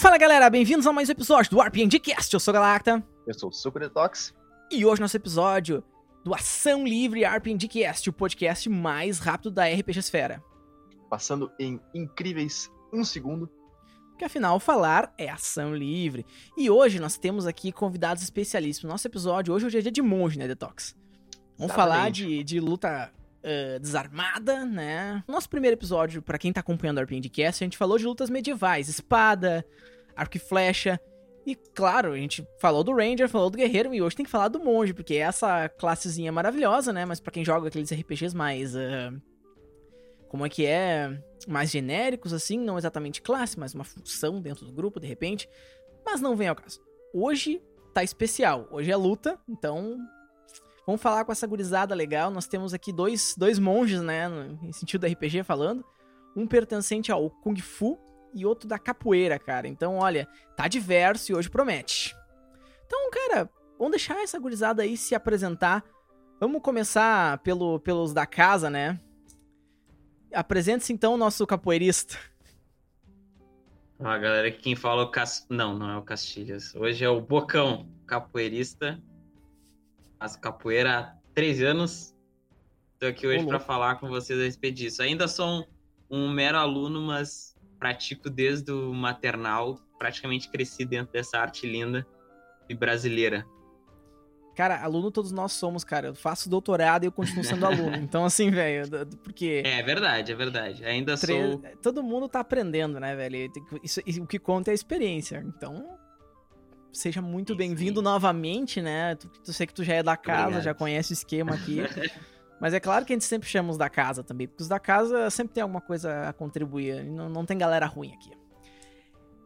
Fala galera, bem-vindos a mais um episódio do RPG Cast. Eu sou o Galacta. Eu sou o Super Detox. E hoje nosso episódio do Ação Livre RPG Cast, o podcast mais rápido da RPG Esfera. Passando em incríveis um segundo. Porque afinal, falar é ação livre. E hoje nós temos aqui convidados especialíssimos. Nosso episódio hoje é dia de monge, né, Detox? Vamos Exatamente. falar de, de luta uh, desarmada, né? Nosso primeiro episódio, para quem tá acompanhando o RPG Cast, a gente falou de lutas medievais, espada, arco e flecha. E claro, a gente falou do Ranger, falou do Guerreiro, e hoje tem que falar do Monge, porque é essa classezinha maravilhosa, né? Mas para quem joga aqueles RPGs mais. Uh, como é que é? Mais genéricos, assim, não exatamente classe, mas uma função dentro do grupo, de repente. Mas não vem ao caso. Hoje tá especial. Hoje é luta, então Vamos falar com essa gurizada legal. Nós temos aqui dois, dois monges, né? Em sentido RPG falando. Um pertencente ao Kung Fu e outro da capoeira, cara. Então, olha, tá diverso e hoje promete. Então, cara, vamos deixar essa gurizada aí se apresentar. Vamos começar pelo, pelos da casa, né? Apresente-se então o nosso capoeirista. Ah, galera, quem fala é o Cas... Não, não é o Castilhas. Hoje é o Bocão, capoeirista faço capoeira há três anos. Estou aqui hoje para falar com vocês a respeito disso. Ainda sou um, um mero aluno, mas pratico desde o maternal. Praticamente cresci dentro dessa arte linda e brasileira. Cara, aluno todos nós somos, cara. Eu faço doutorado e eu continuo sendo aluno. Então, assim, velho, porque. É verdade, é verdade. Ainda sou. Todo mundo tá aprendendo, né, velho? Isso, o que conta é a experiência. Então, seja muito bem-vindo novamente, né? Tu, tu sei que tu já é da casa, Obrigado. já conhece o esquema aqui. Mas é claro que a gente sempre chama os da casa também, porque os da casa sempre tem alguma coisa a contribuir, não, não tem galera ruim aqui.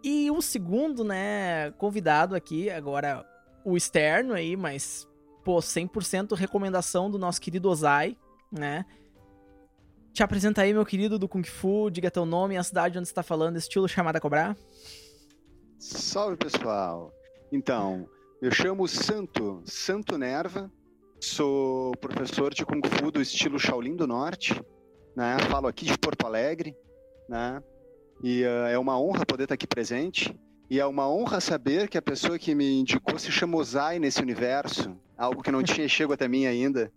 E o segundo, né, convidado aqui, agora o externo aí, mas, pô, 100% recomendação do nosso querido Ozai, né? Te apresenta aí, meu querido do Kung Fu, diga teu nome e a cidade onde você tá falando, estilo chamada cobrar. Salve, pessoal! Então, eu chamo Santo, Santo Nerva, sou professor de Kung Fu do estilo Shaolin do Norte, né? Falo aqui de Porto Alegre, né? E uh, é uma honra poder estar aqui presente. E é uma honra saber que a pessoa que me indicou se chama Ozai nesse universo. Algo que não tinha chego até mim ainda.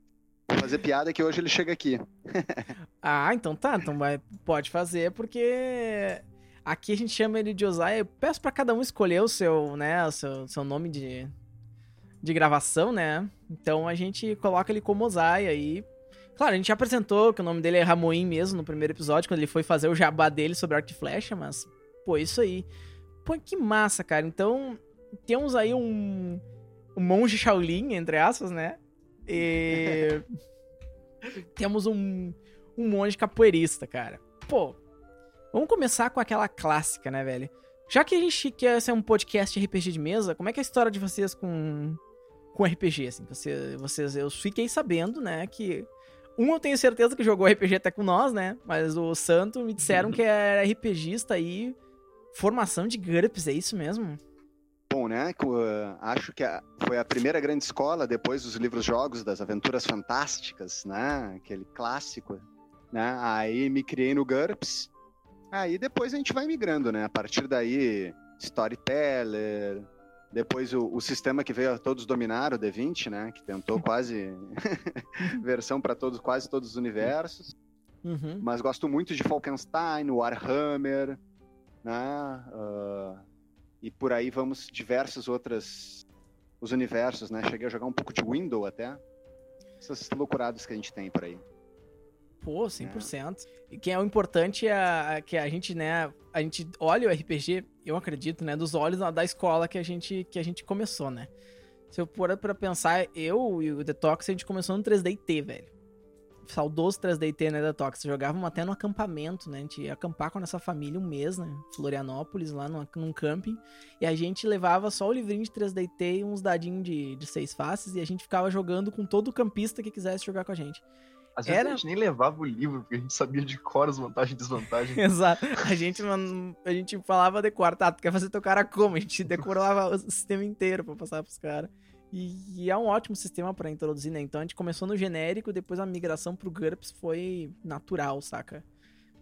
Vou fazer piada que hoje ele chega aqui. ah, então tá. Então vai, pode fazer, porque Aqui a gente chama ele de Ozai. Eu peço para cada um escolher o seu, né, o seu, seu nome de, de gravação, né? Então a gente coloca ele como Ozai aí. Claro, a gente já apresentou que o nome dele é Ramoim mesmo no primeiro episódio, quando ele foi fazer o jabá dele sobre arco e flecha, mas, pô, isso aí. Pô, que massa, cara. Então, temos aí um, um monge Shaolin, entre aspas, né? E temos um, um monge capoeirista, cara. Pô, Vamos começar com aquela clássica, né, velho? Já que a gente quer ser um podcast RPG de mesa, como é que é a história de vocês com, com RPG, assim? Você, vocês, eu fiquei sabendo, né, que... Um, eu tenho certeza que jogou RPG até com nós, né? Mas o Santo me disseram que era RPGista aí, formação de GURPS, é isso mesmo? Bom, né? Acho que foi a primeira grande escola depois dos livros-jogos das Aventuras Fantásticas, né? Aquele clássico, né? Aí me criei no GURPS Aí depois a gente vai migrando, né? A partir daí, Storyteller, depois o, o sistema que veio a todos dominar, o D20, né? Que tentou quase versão para todos, quase todos os universos. Uhum. Mas gosto muito de Falkenstein, Warhammer, né? Uh, e por aí vamos diversos outros os universos, né? Cheguei a jogar um pouco de Window até. Essas loucuradas que a gente tem por aí. Pô, 100%. É. E que é o importante é que a gente, né, a gente olha o RPG, eu acredito, né, dos olhos da escola que a gente que a gente começou, né? Se eu for para pensar, eu e o Detox a gente começou no 3DT, velho. Saudoso 3DT, né, Detox? Jogávamos até no acampamento, né? A gente ia acampar com a nossa família um mês, né? Florianópolis, lá no, num camping. E a gente levava só o livrinho de 3DT e uns dadinhos de, de seis faces. E a gente ficava jogando com todo campista que quisesse jogar com a gente. Às vezes era... a gente nem levava o livro, porque a gente sabia de cor as vantagens e desvantagens. Exato. A gente, a gente falava de cor, tá, tu quer fazer teu cara como? A gente decorava o sistema inteiro pra passar pros caras. E, e, é um ótimo sistema para introduzir, né? Então a gente começou no genérico, depois a migração pro GURPS foi natural, saca?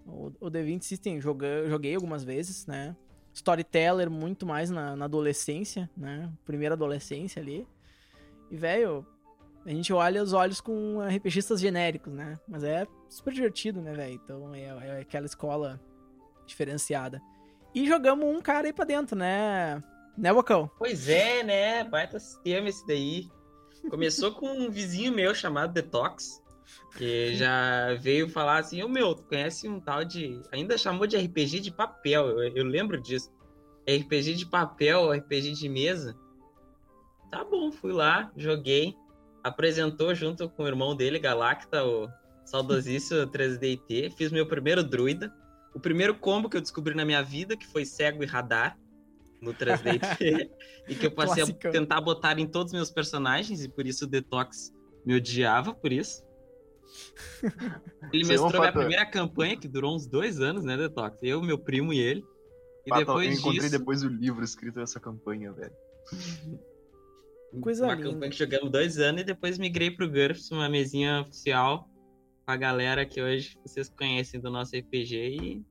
O, o The 20 System joguei, joguei algumas vezes, né? Storyteller muito mais na, na adolescência, né? Primeira adolescência ali. E, velho, a gente olha os olhos com RPGistas genéricos, né? Mas é super divertido, né, velho? Então é, é, aquela escola diferenciada. E jogamos um cara aí pra dentro, né? Né, Bocão? Pois é, né? Baita sistema esse daí. Começou com um vizinho meu chamado Detox, que já veio falar assim, ô meu, tu conhece um tal de... Ainda chamou de RPG de papel, eu, eu lembro disso. RPG de papel, RPG de mesa. Tá bom, fui lá, joguei apresentou junto com o irmão dele, Galacta, o saudosíssimo 3DT. Fiz meu primeiro druida. O primeiro combo que eu descobri na minha vida, que foi cego e radar no 3DT. e que eu passei a tentar botar em todos os meus personagens, e por isso o Detox me odiava por isso. Ele Você mestrou minha primeira campanha, que durou uns dois anos, né, Detox? Eu, meu primo e ele. E Pato, depois eu encontrei disso... depois o livro escrito nessa campanha, velho. Coisa uma linda. campanha que jogamos dois anos e depois migrei pro GURPS, uma mesinha oficial com a galera que hoje vocês conhecem do nosso RPG e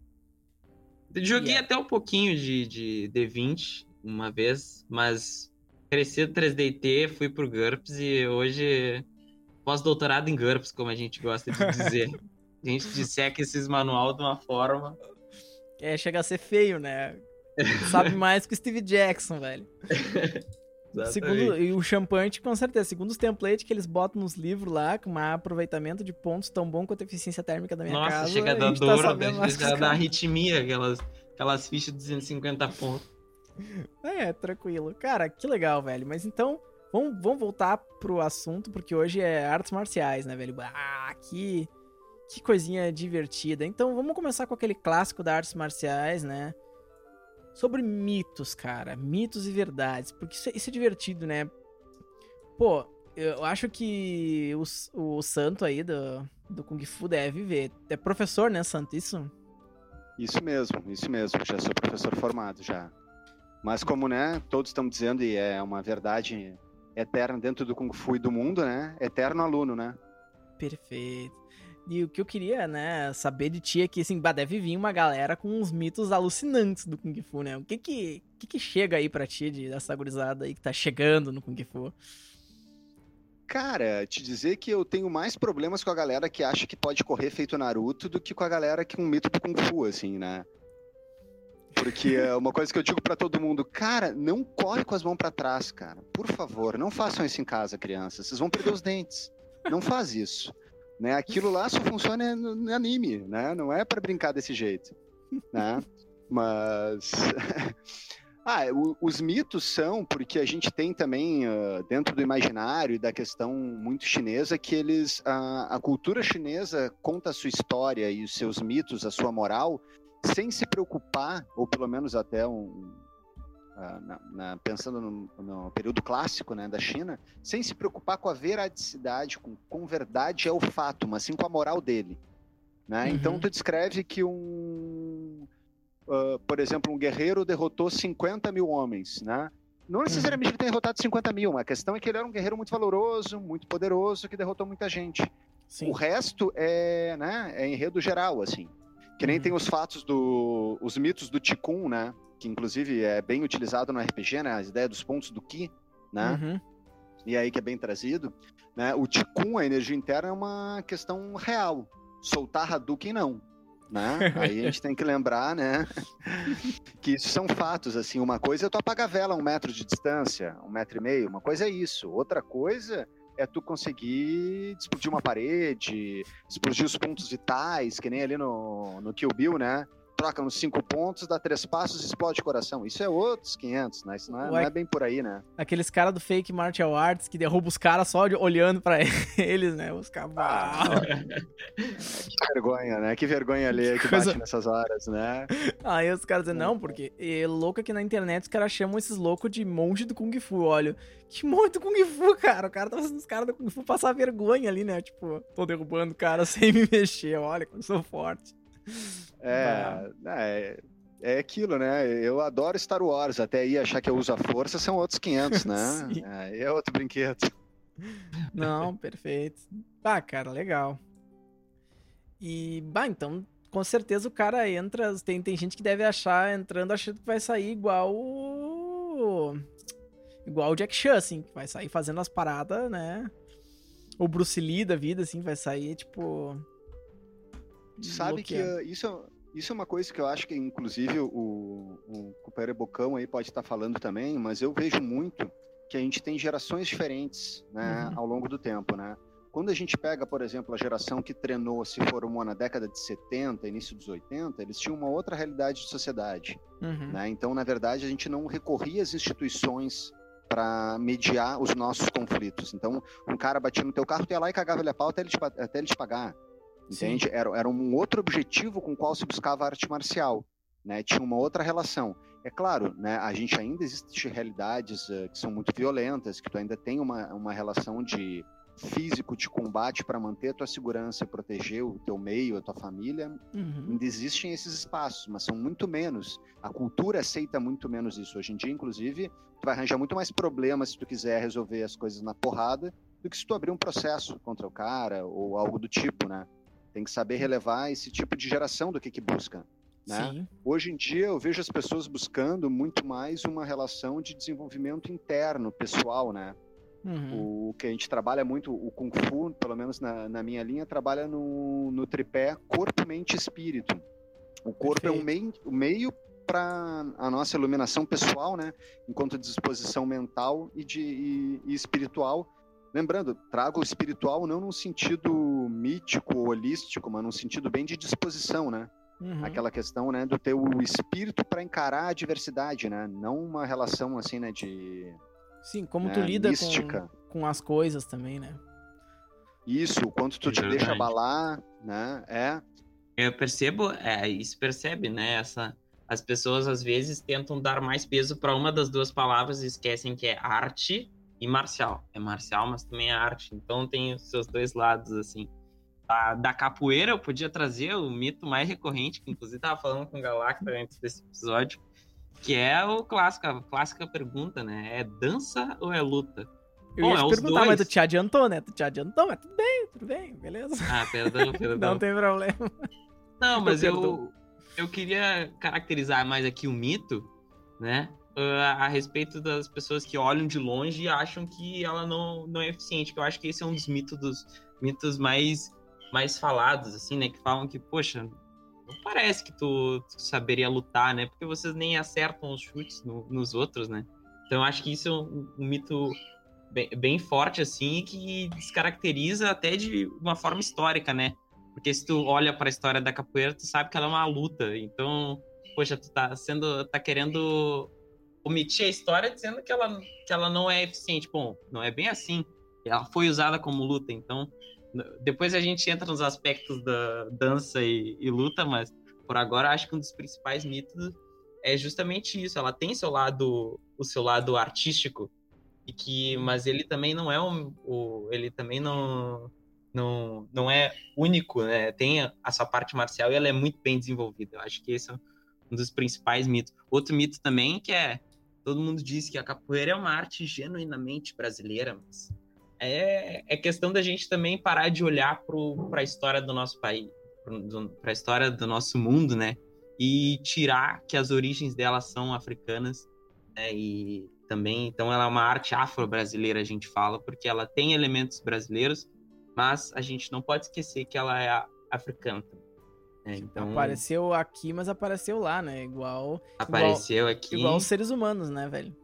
joguei yeah. até um pouquinho de, de D20 uma vez, mas cresci do 3DT, fui pro GURPS e hoje pós-doutorado em GURPS, como a gente gosta de dizer. a gente disseca esses manual de uma forma. É, chega a ser feio, né? Sabe mais que o Steve Jackson, velho. Segundo, e o Champante, com certeza, segundo os templates que eles botam nos livros lá, com um aproveitamento de pontos tão bom quanto a eficiência térmica da minha Nossa, casa. Nossa, chega a dar dor, tá chega a dar arritmia, aquelas, aquelas fichas de 250 pontos. É, tranquilo. Cara, que legal, velho. Mas então, vamos, vamos voltar pro assunto, porque hoje é artes marciais, né, velho? Ah, que, que coisinha divertida. Então, vamos começar com aquele clássico da artes marciais, né? Sobre mitos, cara. Mitos e verdades. Porque isso, é, isso é divertido, né? Pô, eu acho que o, o santo aí do, do Kung Fu deve ver. É professor, né, Santo? Isso? Isso mesmo, isso mesmo. Já sou professor formado já. Mas como, né, todos estão dizendo, e é uma verdade eterna dentro do Kung Fu e do mundo, né? Eterno aluno, né? Perfeito. E o que eu queria, né, saber de ti é que, assim, deve vir uma galera com uns mitos alucinantes do Kung Fu, né? O que que, que, que chega aí pra ti de, dessa gurizada aí que tá chegando no Kung Fu? Cara, te dizer que eu tenho mais problemas com a galera que acha que pode correr feito Naruto do que com a galera que um mito do Kung Fu, assim, né? Porque é uma coisa que eu digo para todo mundo, cara, não corre com as mãos para trás, cara. Por favor, não façam isso em casa, crianças. Vocês vão perder os dentes. Não faz isso. Né? Aquilo lá só funciona no, anime, né? Não é para brincar desse jeito, né? Mas ah, o, os mitos são porque a gente tem também uh, dentro do imaginário da questão muito chinesa que eles a, a cultura chinesa conta a sua história e os seus mitos, a sua moral, sem se preocupar ou pelo menos até um, na, na, pensando no, no, período clássico né, da China, sem se preocupar com a veradicidade, com, com verdade é o fato, mas sim com a moral dele. Né? Uhum. Então, tu descreve que um, uh, por exemplo, um guerreiro derrotou 50 mil homens, né? Não necessariamente ele tenha derrotado 50 mil, a questão é que ele era um guerreiro muito valoroso, muito poderoso, que derrotou muita gente. Sim. O resto é, né, é enredo geral, assim. Que nem uhum. tem os fatos do. os mitos do Ticum, né? Que inclusive é bem utilizado no RPG, né? A ideia dos pontos do Ki, né? Uhum. E aí que é bem trazido. Né? O Ticum, a energia interna, é uma questão real. Soltar Hadouken, não. Né? Aí a gente tem que lembrar, né? que isso são fatos, assim. Uma coisa é tu apagar a vela a um metro de distância, um metro e meio. Uma coisa é isso. Outra coisa é tu conseguir explodir uma parede, explodir os pontos vitais, que nem ali no, no Kill Bill, né? Troca uns cinco pontos, dá três passos e explode o coração. Isso é outros 500, né? Isso não é, não é bem por aí, né? Aqueles caras do fake martial arts que derrubam os caras só olhando para eles, né? Os cavalos. que vergonha, né? Que vergonha ali que Coisa... bate nessas horas, né? Aí os caras dizem, não, porque é louco aqui na internet os caras chamam esses loucos de monge do Kung Fu. Olha, que monge do Kung Fu, cara? O cara tá fazendo os caras do Kung Fu passar vergonha ali, né? Tipo, tô derrubando o cara sem me mexer. Olha como eu sou forte. É, é, é aquilo, né? Eu adoro Star Wars, até aí achar que eu uso a força são outros 500, né? é, é outro brinquedo. Não, perfeito. Ah, cara, legal. E, bah, então, com certeza o cara entra. Tem, tem gente que deve achar, entrando, achando que vai sair igual o. Igual o Jack Chan, assim, que vai sair fazendo as paradas, né? O Bruce Lee da vida, assim, vai sair, tipo. Sabe que uh, isso, isso é uma coisa que eu acho que, inclusive, o, o Cooper Bocão aí pode estar falando também, mas eu vejo muito que a gente tem gerações diferentes né, uhum. ao longo do tempo, né? Quando a gente pega, por exemplo, a geração que treinou, se formou na década de 70, início dos 80, eles tinham uma outra realidade de sociedade. Uhum. Né? Então, na verdade, a gente não recorria às instituições para mediar os nossos conflitos. Então, um cara batia no teu carro, tu ia lá e cagava ele a pau até ele te, até ele te pagar. Entende? Era, era um outro objetivo com o qual se buscava a arte marcial. Né? Tinha uma outra relação. É claro, né, a gente ainda existe realidades uh, que são muito violentas, que tu ainda tem uma, uma relação de físico de combate para manter a tua segurança, proteger o teu meio, a tua família. Uhum. Ainda existem esses espaços, mas são muito menos. A cultura aceita muito menos isso. Hoje em dia, inclusive, tu vai arranjar muito mais problemas se tu quiser resolver as coisas na porrada do que se tu abrir um processo contra o cara ou algo do tipo, né? Tem que saber relevar esse tipo de geração do que que busca. Né? Hoje em dia eu vejo as pessoas buscando muito mais uma relação de desenvolvimento interno, pessoal, né? Uhum. O que a gente trabalha muito, o Kung Fu, pelo menos na, na minha linha, trabalha no, no tripé corpo, mente e espírito. O corpo Perfeito. é um meio, um meio para a nossa iluminação pessoal, né? Enquanto disposição mental e, de, e, e espiritual, Lembrando, trago o espiritual não num sentido mítico, holístico, mas num sentido bem de disposição, né? Uhum. Aquela questão, né, do teu espírito para encarar a diversidade, né? Não uma relação assim, né, de Sim, como né, tu lida com, com as coisas também, né? Isso, o quanto tu é te deixa abalar, né? É. Eu percebo, é, isso percebe, né? Essa, as pessoas às vezes tentam dar mais peso para uma das duas palavras e esquecem que é arte e marcial. É marcial, mas também é arte. Então tem os seus dois lados, assim. A, da capoeira eu podia trazer o mito mais recorrente, que inclusive tava falando com o Galacta antes desse episódio, que é o clássico, a clássica pergunta, né? É dança ou é luta? Eu Bom, ia é te perguntar, mas tu te adiantou, né? Tu te adiantou, mas tudo bem, tudo bem, beleza. Ah, perdão, perdão. Não tem problema. Não, mas eu, eu, eu queria caracterizar mais aqui o mito, né? Uh, a respeito das pessoas que olham de longe e acham que ela não, não é eficiente. Que eu acho que esse é um dos mitos, dos, mitos mais, mais falados, assim, né? Que falam que, poxa, não parece que tu, tu saberia lutar, né? Porque vocês nem acertam os chutes no, nos outros, né? Então eu acho que isso é um, um mito bem, bem, forte, assim, que descaracteriza até de uma forma histórica, né? Porque se tu olha para a história da capoeira, tu sabe que ela é uma luta. Então, poxa, tu tá sendo, tá querendo omitir a história dizendo que ela, que ela não é eficiente. Bom, não é bem assim. Ela foi usada como luta, então depois a gente entra nos aspectos da dança e, e luta, mas por agora acho que um dos principais mitos é justamente isso. Ela tem seu lado, o seu lado artístico e que, mas ele também não é um, o, ele também não não, não é único, né? Tem a sua parte marcial e ela é muito bem desenvolvida. Eu acho que esse é um dos principais mitos. Outro mito também que é todo mundo diz que a capoeira é uma arte genuinamente brasileira, mas é, é questão da gente também parar de olhar para a história do nosso país, para a história do nosso mundo, né? E tirar que as origens dela são africanas, né? E também, então ela é uma arte afro-brasileira, a gente fala, porque ela tem elementos brasileiros, mas a gente não pode esquecer que ela é africana também. É, então... Apareceu aqui, mas apareceu lá, né? Igual. Apareceu igual, aqui. Igual os seres humanos, né, velho?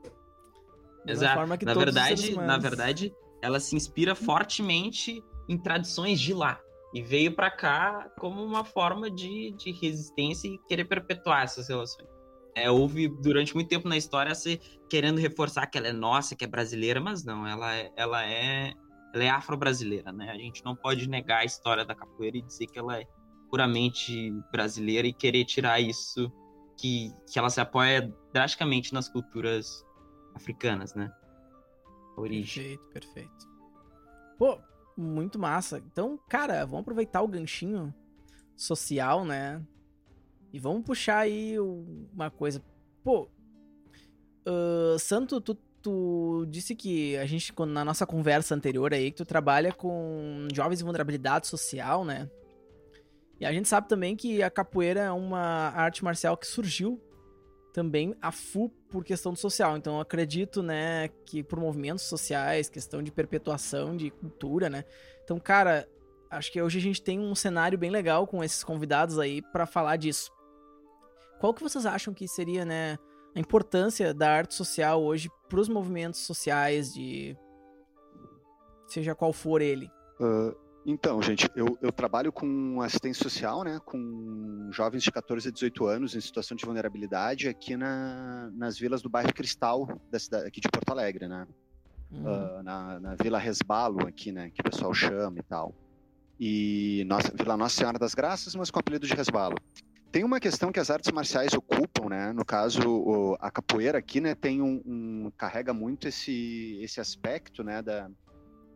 Exato. na verdade, na verdade, ela se inspira fortemente em tradições de lá. E veio para cá como uma forma de, de resistência e querer perpetuar essas relações. É, houve durante muito tempo na história se querendo reforçar que ela é nossa, que é brasileira, mas não, ela é, ela é, ela é afro-brasileira, né? A gente não pode negar a história da capoeira e dizer que ela é puramente brasileira e querer tirar isso que, que ela se apoia drasticamente nas culturas africanas, né? origem. Perfeito, perfeito. Pô, muito massa. Então, cara, vamos aproveitar o ganchinho social, né? E vamos puxar aí uma coisa. Pô, uh, Santo, tu, tu disse que a gente, na nossa conversa anterior aí, que tu trabalha com jovens em vulnerabilidade social, né? E a gente sabe também que a capoeira é uma arte marcial que surgiu também a FU por questão social. Então eu acredito, né, que por movimentos sociais, questão de perpetuação de cultura, né? Então, cara, acho que hoje a gente tem um cenário bem legal com esses convidados aí para falar disso. Qual que vocês acham que seria, né, a importância da arte social hoje para os movimentos sociais de seja qual for ele? Uh, então, gente, eu, eu, trabalho com assistência social, né, com jovens de 14 a 18 anos em situação de vulnerabilidade aqui na, nas vilas do bairro Cristal, da cidade, aqui de Porto Alegre, né, uhum. uh, na, na, Vila Resbalo aqui, né, que o pessoal chama e tal. E nossa, Vila Nossa Senhora das Graças, mas com apelido de Resbalo. Tem uma questão que as artes marciais ocupam, né? No caso, o, a capoeira aqui, né, tem um, um, carrega muito esse esse aspecto, né, da,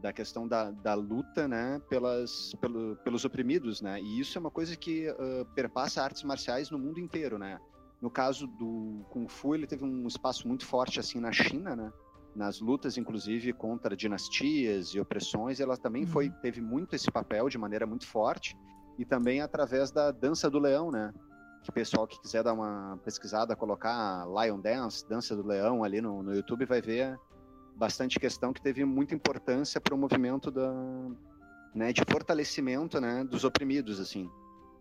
da questão da, da luta, né, pelas pelo, pelos oprimidos, né? E isso é uma coisa que uh, perpassa artes marciais no mundo inteiro, né? No caso do kung fu, ele teve um espaço muito forte assim na China, né? Nas lutas, inclusive contra dinastias e opressões, ela também foi uhum. teve muito esse papel de maneira muito forte e também através da dança do leão, né? Que o pessoal que quiser dar uma pesquisada, colocar Lion Dance, dança do leão ali no, no YouTube, vai ver bastante questão que teve muita importância para o movimento da, né, de fortalecimento, né, dos oprimidos, assim,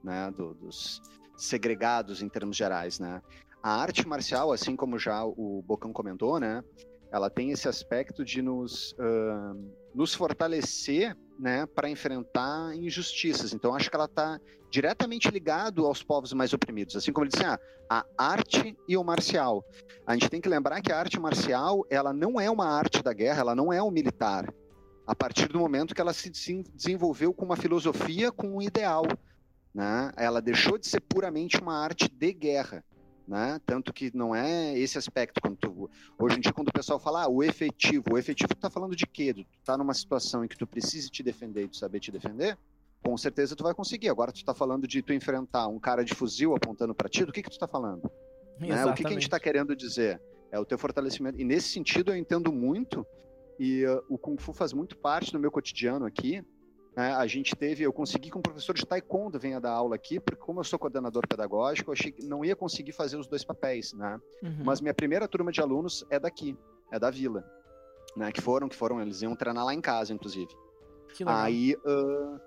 né, do, dos segregados em termos gerais, né. A arte marcial, assim como já o Bocão comentou, né, ela tem esse aspecto de nos, uh, nos fortalecer né, para enfrentar injustiças. Então, acho que ela está diretamente ligado aos povos mais oprimidos. Assim como ele disse, ah, a arte e o marcial. A gente tem que lembrar que a arte marcial, ela não é uma arte da guerra, ela não é um militar. A partir do momento que ela se desenvolveu com uma filosofia, com um ideal. Né? Ela deixou de ser puramente uma arte de guerra né? Tanto que não é esse aspecto. Quando tu, hoje em dia, quando o pessoal fala ah, o efetivo, o efetivo tu tá falando de quê? Tu tá numa situação em que tu precisa te defender e tu saber te defender, com certeza tu vai conseguir. Agora tu tá falando de tu enfrentar um cara de fuzil apontando para ti, do que que tu tá falando? Né? O que, que a gente está querendo dizer? É o teu fortalecimento. E nesse sentido eu entendo muito, e uh, o Kung Fu faz muito parte do meu cotidiano aqui, né, a gente teve, eu consegui que um professor de taekwondo venha dar aula aqui, porque como eu sou coordenador pedagógico, eu achei que não ia conseguir fazer os dois papéis, né? Uhum. Mas minha primeira turma de alunos é daqui, é da vila, né? Que foram, que foram, eles iam treinar lá em casa, inclusive. Que legal. Aí, uh,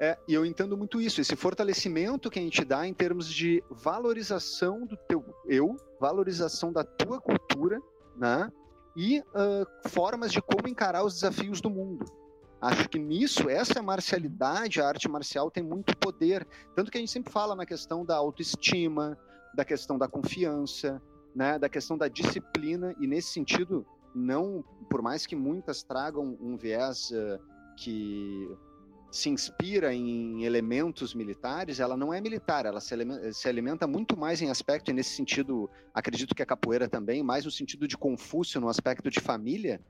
é, e eu entendo muito isso, esse fortalecimento que a gente dá em termos de valorização do teu eu, valorização da tua cultura, né? E uh, formas de como encarar os desafios do mundo. Acho que nisso, essa marcialidade, a arte marcial tem muito poder. Tanto que a gente sempre fala na questão da autoestima, da questão da confiança, né, da questão da disciplina, e nesse sentido, não, por mais que muitas tragam um viés uh, que se inspira em elementos militares, ela não é militar, ela se se alimenta, muito mais em aspecto, e nesse sentido, acredito que a capoeira também, mais no sentido de Confúcio, no aspecto de família,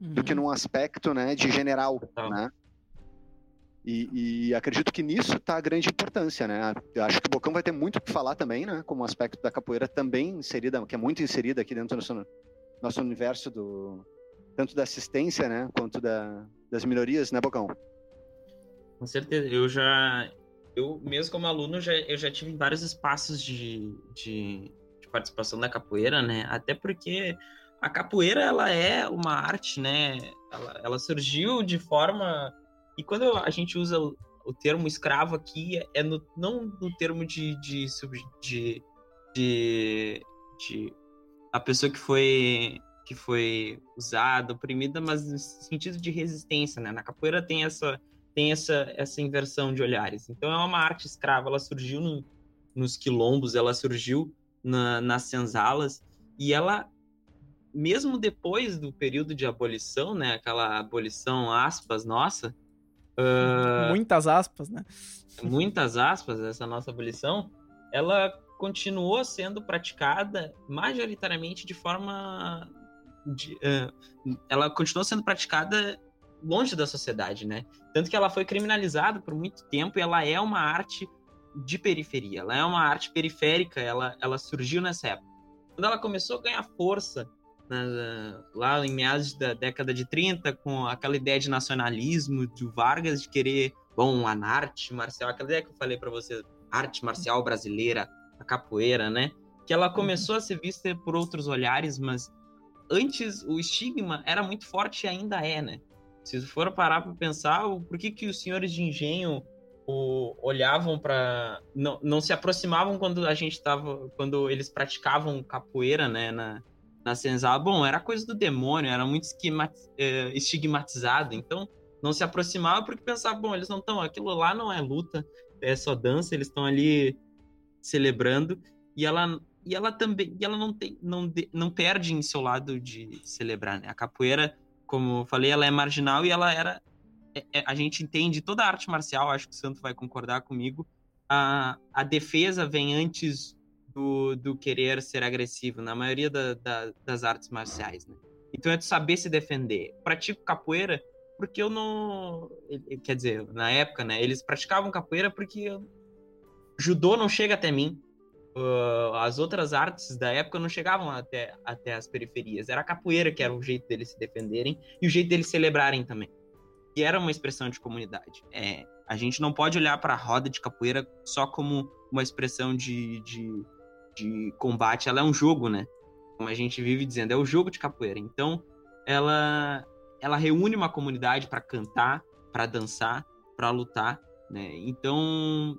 uhum. do que uhum. num aspecto né, de general, né? E, e, acredito que nisso está a grande importância, né? Eu acho que o Bocão vai ter muito o que falar também, né? Como um aspecto da capoeira também inserida, que é muito inserida aqui dentro do nosso, nosso universo do tanto da assistência, né? Quanto da, das minorias, né, Bocão? Com certeza. Eu já, eu mesmo como aluno, já, eu já tive vários espaços de, de, de participação da capoeira, né? Até porque a capoeira ela é uma arte, né? Ela, ela surgiu de forma e quando a gente usa o, termo escravo aqui é no, não no termo de de, de, de, de a pessoa que foi que foi usada, oprimida, mas no sentido de resistência, né? Na capoeira tem essa tem essa essa inversão de olhares. Então é uma arte escrava, ela surgiu no, nos quilombos, ela surgiu na, nas senzalas e ela mesmo depois do período de abolição, né, aquela abolição aspas nossa, uh, muitas aspas, né? Muitas aspas essa nossa abolição, ela continuou sendo praticada majoritariamente de forma de, uh, ela continuou sendo praticada longe da sociedade, né? Tanto que ela foi criminalizada por muito tempo e ela é uma arte de periferia, ela é uma arte periférica, ela, ela surgiu nessa época. Quando ela começou a ganhar força na, lá em meados da década de 30, com aquela ideia de nacionalismo, de Vargas, de querer bom, a arte marcial, aquela ideia que eu falei para você, arte marcial brasileira, a capoeira, né? Que ela começou a ser vista por outros olhares, mas antes o estigma era muito forte e ainda é, né? Se for parar para pensar, por que, que os senhores de engenho o, olhavam para não, não se aproximavam quando a gente estava quando eles praticavam capoeira, né, na, na senzala. Bom, era coisa do demônio, era muito eh, estigmatizado, então não se aproximava porque pensava, bom, eles não estão, aquilo lá não é luta, é só dança, eles estão ali celebrando e ela e ela também e ela não tem não não perde em seu lado de celebrar, né? A capoeira, como eu falei, ela é marginal e ela era é, é, a gente entende toda a arte marcial, acho que o Santo vai concordar comigo, a, a defesa vem antes do, do querer ser agressivo, na maioria da, da, das artes marciais, né? Então é de saber se defender. Pratico capoeira porque eu não. Quer dizer, na época, né? Eles praticavam capoeira porque judô não chega até mim. Uh, as outras artes da época não chegavam até, até as periferias. Era a capoeira que era o jeito deles se defenderem e o jeito deles celebrarem também que era uma expressão de comunidade. É, a gente não pode olhar para a roda de capoeira só como uma expressão de, de, de, combate, ela é um jogo, né? Como a gente vive dizendo, é o jogo de capoeira. Então, ela, ela reúne uma comunidade para cantar, para dançar, para lutar, né? Então,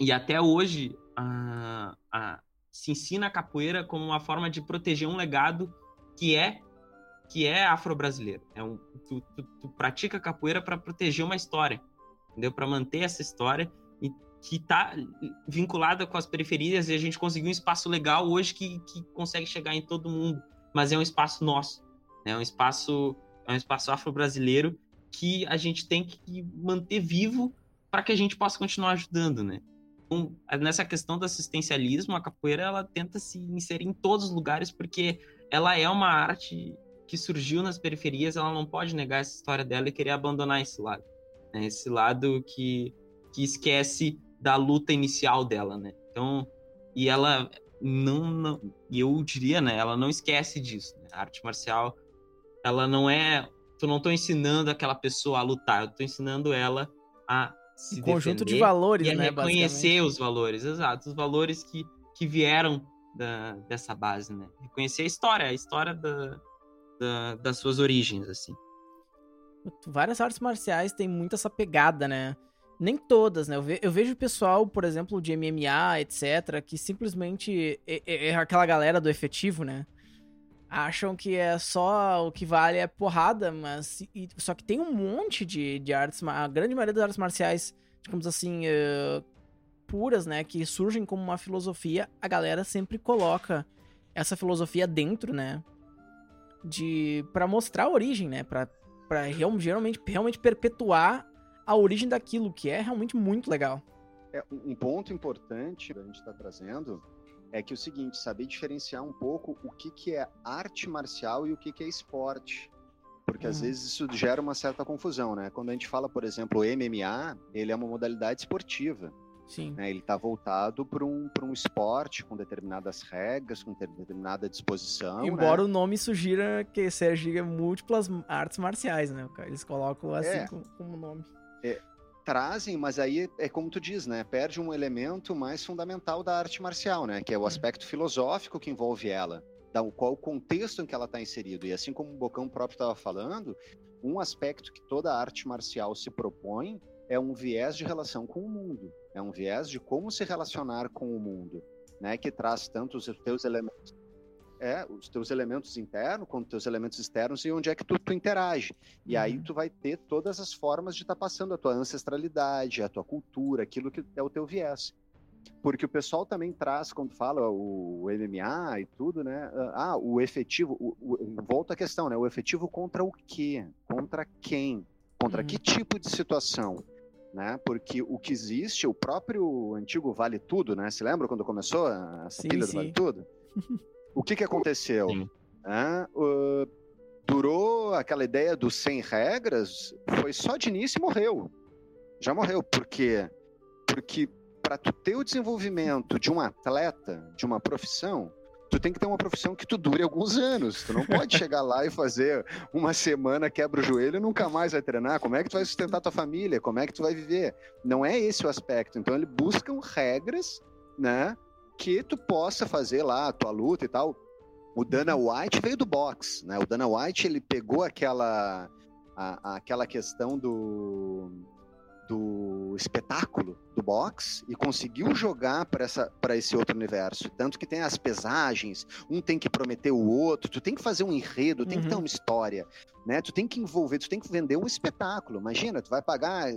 e até hoje, a, a, se ensina a capoeira como uma forma de proteger um legado que é que é afro-brasileiro. É um, tu, tu, tu pratica capoeira para proteger uma história, entendeu? Para manter essa história que está vinculada com as periferias e a gente conseguiu um espaço legal hoje que, que consegue chegar em todo mundo, mas é um espaço nosso, né? é um espaço é um espaço afro-brasileiro que a gente tem que manter vivo para que a gente possa continuar ajudando, né? Então, nessa questão do assistencialismo, a capoeira ela tenta se inserir em todos os lugares porque ela é uma arte que surgiu nas periferias, ela não pode negar essa história dela e querer abandonar esse lado. Né? Esse lado que, que esquece da luta inicial dela, né? Então, e ela não, não eu diria, né? Ela não esquece disso. Né? A arte marcial, ela não é. Tu não tô ensinando aquela pessoa a lutar, eu tô ensinando ela a se um conjunto de valores, e a né? Reconhecer os valores, exato, os valores que, que vieram da, dessa base, né? Reconhecer a história, a história da, da, das suas origens, assim. Várias artes marciais têm muito essa pegada, né? Nem todas, né? Eu, ve eu vejo pessoal, por exemplo, de MMA, etc., que simplesmente é, é, aquela galera do efetivo, né? Acham que é só o que vale é porrada, mas. E, só que tem um monte de, de artes. A grande maioria das artes marciais, digamos assim, uh, puras, né? Que surgem como uma filosofia, a galera sempre coloca essa filosofia dentro, né? de para mostrar a origem, né? Para para geralmente realmente perpetuar a origem daquilo que é realmente muito legal. É, um ponto importante que a gente está trazendo é que é o seguinte, saber diferenciar um pouco o que, que é arte marcial e o que, que é esporte. Porque às uhum. vezes isso gera uma certa confusão, né? Quando a gente fala, por exemplo, MMA, ele é uma modalidade esportiva. Sim. Né? Ele está voltado para um, um esporte com determinadas regras, com determinada disposição. Embora né? o nome sugira que seja múltiplas artes marciais, né? Eles colocam assim é, como, como, nome. É, trazem, mas aí é como tu diz, né? Perde um elemento mais fundamental da arte marcial, né? Que é o aspecto filosófico que envolve ela. Da, qual o contexto em que ela está inserido. E assim como o Bocão próprio estava falando, um aspecto que toda arte marcial se propõe é um viés de relação com o mundo, é um viés de como se relacionar com o mundo, né? Que traz tanto os teus elementos, é, os teus elementos internos quanto os teus elementos externos e onde é que tu, tu interage. E uhum. aí tu vai ter todas as formas de estar tá passando a tua ancestralidade, a tua cultura, aquilo que é o teu viés. Porque o pessoal também traz, quando fala o MMA e tudo, né? Ah, o efetivo, o, o, volta a questão, né? O efetivo contra o quê? Contra quem? Contra uhum. que tipo de situação? né? Porque o que existe, o próprio antigo Vale Tudo, né? Se lembra quando começou essa sim, pilha sim. do Vale Tudo? o que que aconteceu? Uh, durou aquela ideia dos 100 regras, foi só de início e morreu. Já morreu. Por quê? Porque para tu ter o desenvolvimento de um atleta, de uma profissão, tu tem que ter uma profissão que tu dure alguns anos. Tu não pode chegar lá e fazer uma semana, quebra o joelho e nunca mais vai treinar. Como é que tu vai sustentar tua família? Como é que tu vai viver? Não é esse o aspecto. Então, eles buscam regras, né? Que tu possa fazer lá a tua luta e tal. O Dana White veio do boxe, né? O Dana White, ele pegou aquela, a, aquela questão do do espetáculo do boxe e conseguiu jogar para esse outro universo. Tanto que tem as pesagens, um tem que prometer o outro, tu tem que fazer um enredo, tem uhum. que ter uhum. uma história, né? Tu tem que envolver, tu tem que vender um espetáculo. Imagina, tu vai pagar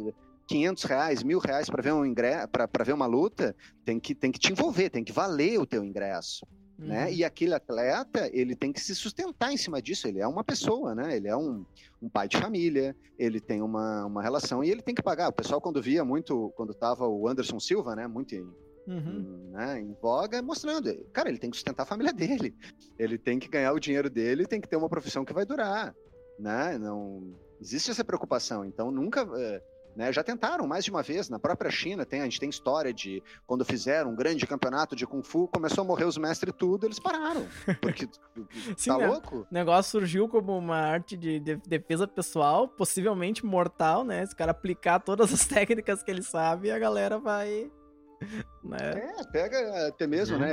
500 reais, mil reais para ver um ingresso, para ver uma luta, tem que, tem que te envolver, tem que valer o teu ingresso. Né? Uhum. E aquele atleta, ele tem que se sustentar em cima disso. Ele é uma pessoa, né? Ele é um, um pai de família, ele tem uma, uma relação e ele tem que pagar. O pessoal, quando via muito, quando estava o Anderson Silva, né? Muito em, uhum. né, em voga, mostrando, cara, ele tem que sustentar a família dele. Ele tem que ganhar o dinheiro dele, tem que ter uma profissão que vai durar, né? Não existe essa preocupação. Então, nunca. É, né? Já tentaram mais de uma vez, na própria China, tem, a gente tem história de quando fizeram um grande campeonato de Kung Fu, começou a morrer os mestres tudo, eles pararam. Porque Sim, tá né? louco? O negócio surgiu como uma arte de defesa pessoal, possivelmente mortal, né? Se o cara aplicar todas as técnicas que ele sabe, a galera vai né? É, pega até mesmo, né?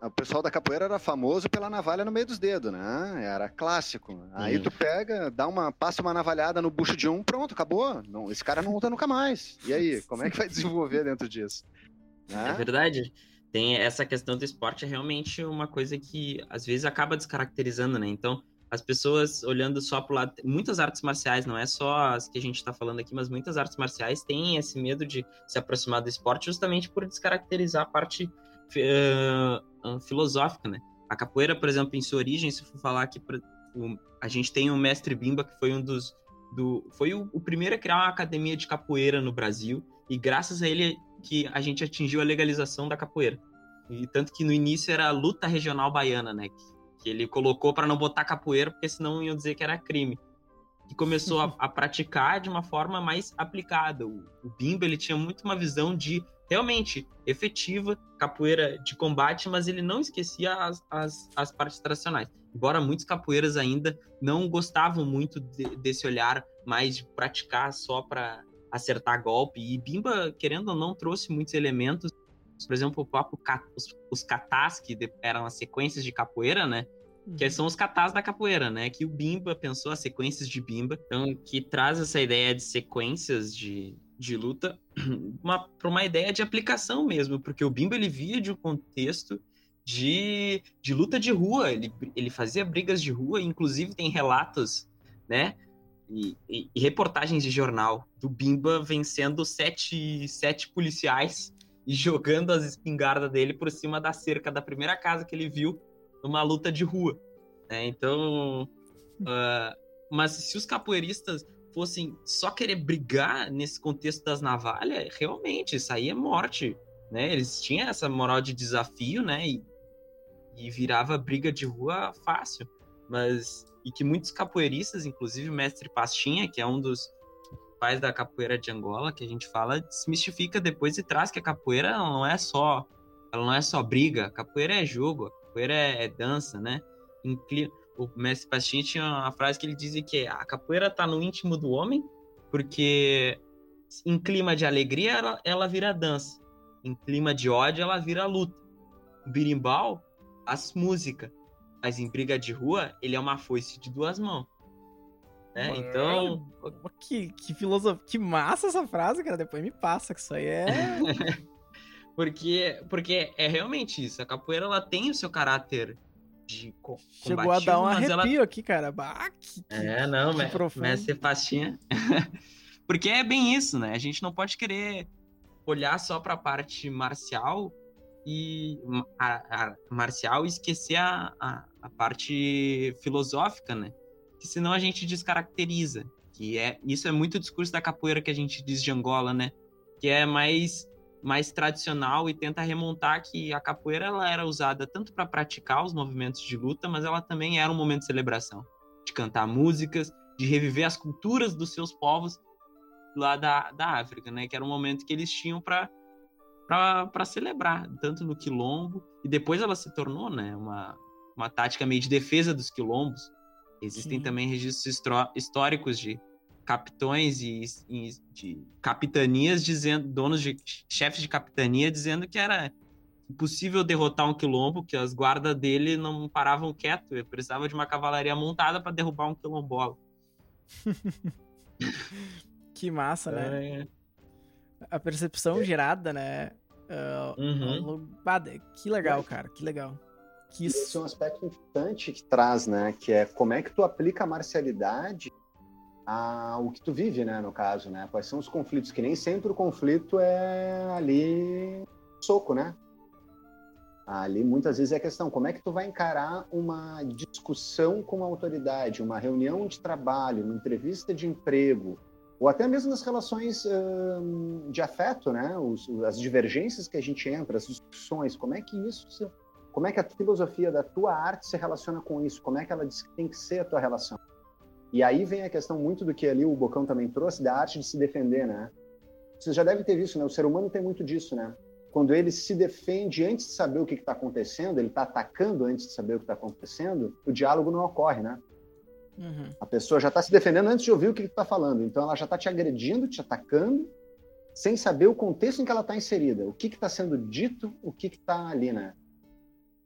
uhum. O pessoal da capoeira era famoso pela navalha no meio dos dedos, né? Era clássico. Aí tu pega, dá uma, passa uma navalhada no bucho de um, pronto, acabou. Não, esse cara não luta nunca mais. E aí, como é que vai desenvolver dentro disso? Né? É verdade. Tem essa questão do esporte é realmente uma coisa que às vezes acaba descaracterizando, né? Então, as pessoas olhando só para o lado. Muitas artes marciais, não é só as que a gente está falando aqui, mas muitas artes marciais têm esse medo de se aproximar do esporte justamente por descaracterizar a parte uh, filosófica, né? A capoeira, por exemplo, em sua origem, se for falar aqui, a gente tem o mestre Bimba, que foi um dos. Do, foi o, o primeiro a criar uma academia de capoeira no Brasil, e graças a ele que a gente atingiu a legalização da capoeira. E tanto que no início era a luta regional baiana, né? Que ele colocou para não botar capoeira, porque senão iam dizer que era crime. E começou a, a praticar de uma forma mais aplicada. O, o Bimba ele tinha muito uma visão de realmente efetiva capoeira de combate, mas ele não esquecia as, as, as partes tradicionais. Embora muitos capoeiras ainda não gostavam muito de, desse olhar mais de praticar só para acertar golpe. E Bimba, querendo ou não, trouxe muitos elementos por exemplo, o próprio os, os katas, que eram as sequências de capoeira, né? Que uhum. são os katas da capoeira, né? Que o Bimba pensou as sequências de Bimba. Então, que traz essa ideia de sequências de, de luta para uma ideia de aplicação mesmo, porque o Bimba ele via de um contexto de, de luta de rua, ele, ele fazia brigas de rua, inclusive tem relatos, né? E, e, e reportagens de jornal do Bimba vencendo sete, sete policiais e jogando as espingardas dele por cima da cerca da primeira casa que ele viu numa luta de rua. Né? Então, uh, mas se os capoeiristas fossem só querer brigar nesse contexto das navalhas, realmente, isso aí é morte. Né? Eles tinham essa moral de desafio, né? E, e virava briga de rua fácil. Mas. E que muitos capoeiristas, inclusive o mestre Pastinha, que é um dos pais da capoeira de Angola, que a gente fala, desmistifica depois e traz que a capoeira não é só ela não é só briga, a capoeira é jogo, a capoeira é, é dança, né? O mestre Pastinha tinha uma frase que ele dizia que a capoeira tá no íntimo do homem, porque em clima de alegria ela, ela vira dança, em clima de ódio ela vira luta. O birimbau, as músicas, mas em briga de rua ele é uma foice de duas mãos. Né? Então. Que, que filosofia. Que massa essa frase, cara. Depois me passa, que isso aí é. porque, porque é realmente isso. A capoeira ela tem o seu caráter de Chegou a dar um arrepio ela... aqui, cara. Bah, que, é, não, que profundo. Mestre Pastinha. porque é bem isso, né? A gente não pode querer olhar só para a parte marcial e a, a marcial e esquecer a, a, a parte filosófica, né? Que senão a gente descaracteriza. Que é isso é muito o discurso da capoeira que a gente diz de Angola, né? Que é mais mais tradicional e tenta remontar que a capoeira ela era usada tanto para praticar os movimentos de luta, mas ela também era um momento de celebração, de cantar músicas, de reviver as culturas dos seus povos lá da, da África, né? Que era um momento que eles tinham para para celebrar, tanto no quilombo. e depois ela se tornou, né, uma, uma tática meio de defesa dos quilombos. Existem Sim. também registros históricos de capitões e, e de capitanias dizendo, donos de chefes de capitania dizendo que era impossível derrotar um quilombo, que as guardas dele não paravam quieto, ele precisava de uma cavalaria montada para derrubar um quilombola. Que massa, né? É. A percepção gerada, né? Ah, Uhum. Ah, que legal, cara, que legal. Que Esse é isso. um aspecto importante que traz, né? Que é como é que tu aplica a marcialidade ao que tu vive, né? No caso, né? Quais são os conflitos? Que nem sempre o conflito é ali soco, né? Ali muitas vezes é a questão, como é que tu vai encarar uma discussão com a autoridade, uma reunião de trabalho, uma entrevista de emprego, ou até mesmo nas relações hum, de afeto, né? Os- as divergências que a gente entra, as discussões, como é que isso se como é que a filosofia da tua arte se relaciona com isso? Como é que ela diz que tem que ser a tua relação? E aí vem a questão muito do que ali o Bocão também trouxe, da arte de se defender, né? Vocês já devem ter visto, né? O ser humano tem muito disso, né? Quando ele se defende antes de saber o que está acontecendo, ele está atacando antes de saber o que está acontecendo, o diálogo não ocorre, né? Uhum. A pessoa já está se defendendo antes de ouvir o que está falando. Então ela já está te agredindo, te atacando, sem saber o contexto em que ela está inserida. O que está sendo dito, o que está ali, né?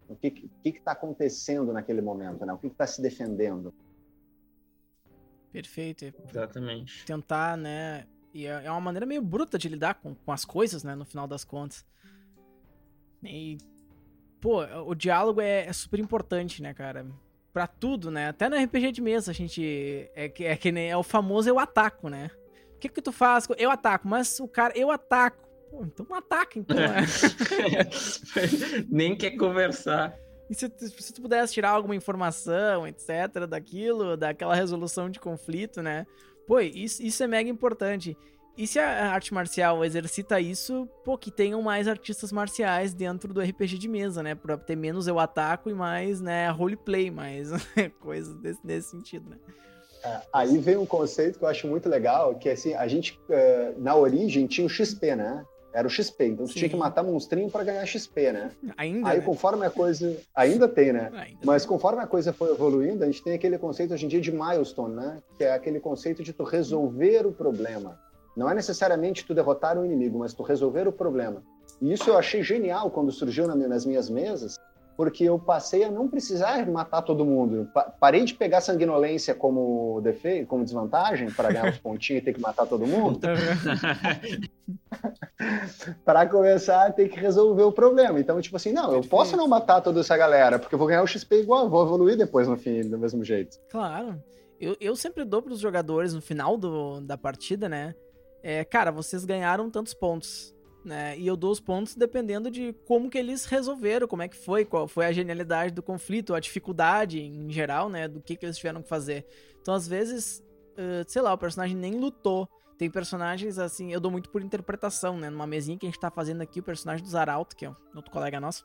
O que está acontecendo naquele momento, né? O que está se defendendo. Perfeito. É Exatamente. Tentar, né? E é é uma maneira meio bruta de lidar com, com as coisas, né? No final das contas. E. Pô, o diálogo é, é super importante, né, cara? Pra tudo, né? Até no RPG de mesa a gente. É que, é que nem é o famoso eu ataco, né? O que que tu faz? Eu ataco, mas o cara, eu ataco. Pô, então ataca, então. né? Nem quer conversar. E se, tu- se tu pudesse tirar alguma informação, etc., daquilo, daquela resolução de conflito, né? Pô, isso, isso é mega importante. E se a arte marcial exercita isso, pô, que tenham mais artistas marciais dentro do RPG de mesa, né? Pra ter menos eu ataco e mais, né, roleplay, mais coisas desse, nesse sentido, né? É, aí vem um conceito que eu acho muito legal, que é assim, a gente, eh, na origem, tinha o XP, né? Era o XP, então tu Sim. tinha que matar monstrinho para ganhar XP, né? Ainda, Aí né? conforme a coisa... Ainda tem, né? Ainda. Mas conforme a coisa foi evoluindo, a gente tem aquele conceito hoje em dia de milestone, né? Que é aquele conceito de tu resolver o problema. Não é necessariamente tu derrotar o inimigo, mas tu resolver o problema. E isso eu achei genial quando surgiu nas minhas mesas, porque eu passei a não precisar matar todo mundo. Eu pa- parei de pegar sanguinolência como defeito, como desvantagem para ganhar os pontinhos e ter que matar todo mundo, para começar a ter que resolver o problema. Então, tipo assim, não, eu Perfeito. posso não matar toda essa galera, porque eu vou ganhar o XP igual, vou evoluir depois no fim, do mesmo jeito. Claro. Eu, eu sempre dou pros jogadores no final do, da partida, né? É, cara, vocês ganharam tantos pontos, né? E eu dou os pontos dependendo de como que eles resolveram, como é que foi, qual foi a genialidade do conflito, a dificuldade em geral, né? Do que, que eles tiveram que fazer. Então, às vezes, eh, sei lá, o personagem nem lutou. Tem personagens assim, eu dou muito por interpretação, né? Numa mesinha que a gente tá fazendo aqui, o personagem do Zaralto, que é um outro colega nosso.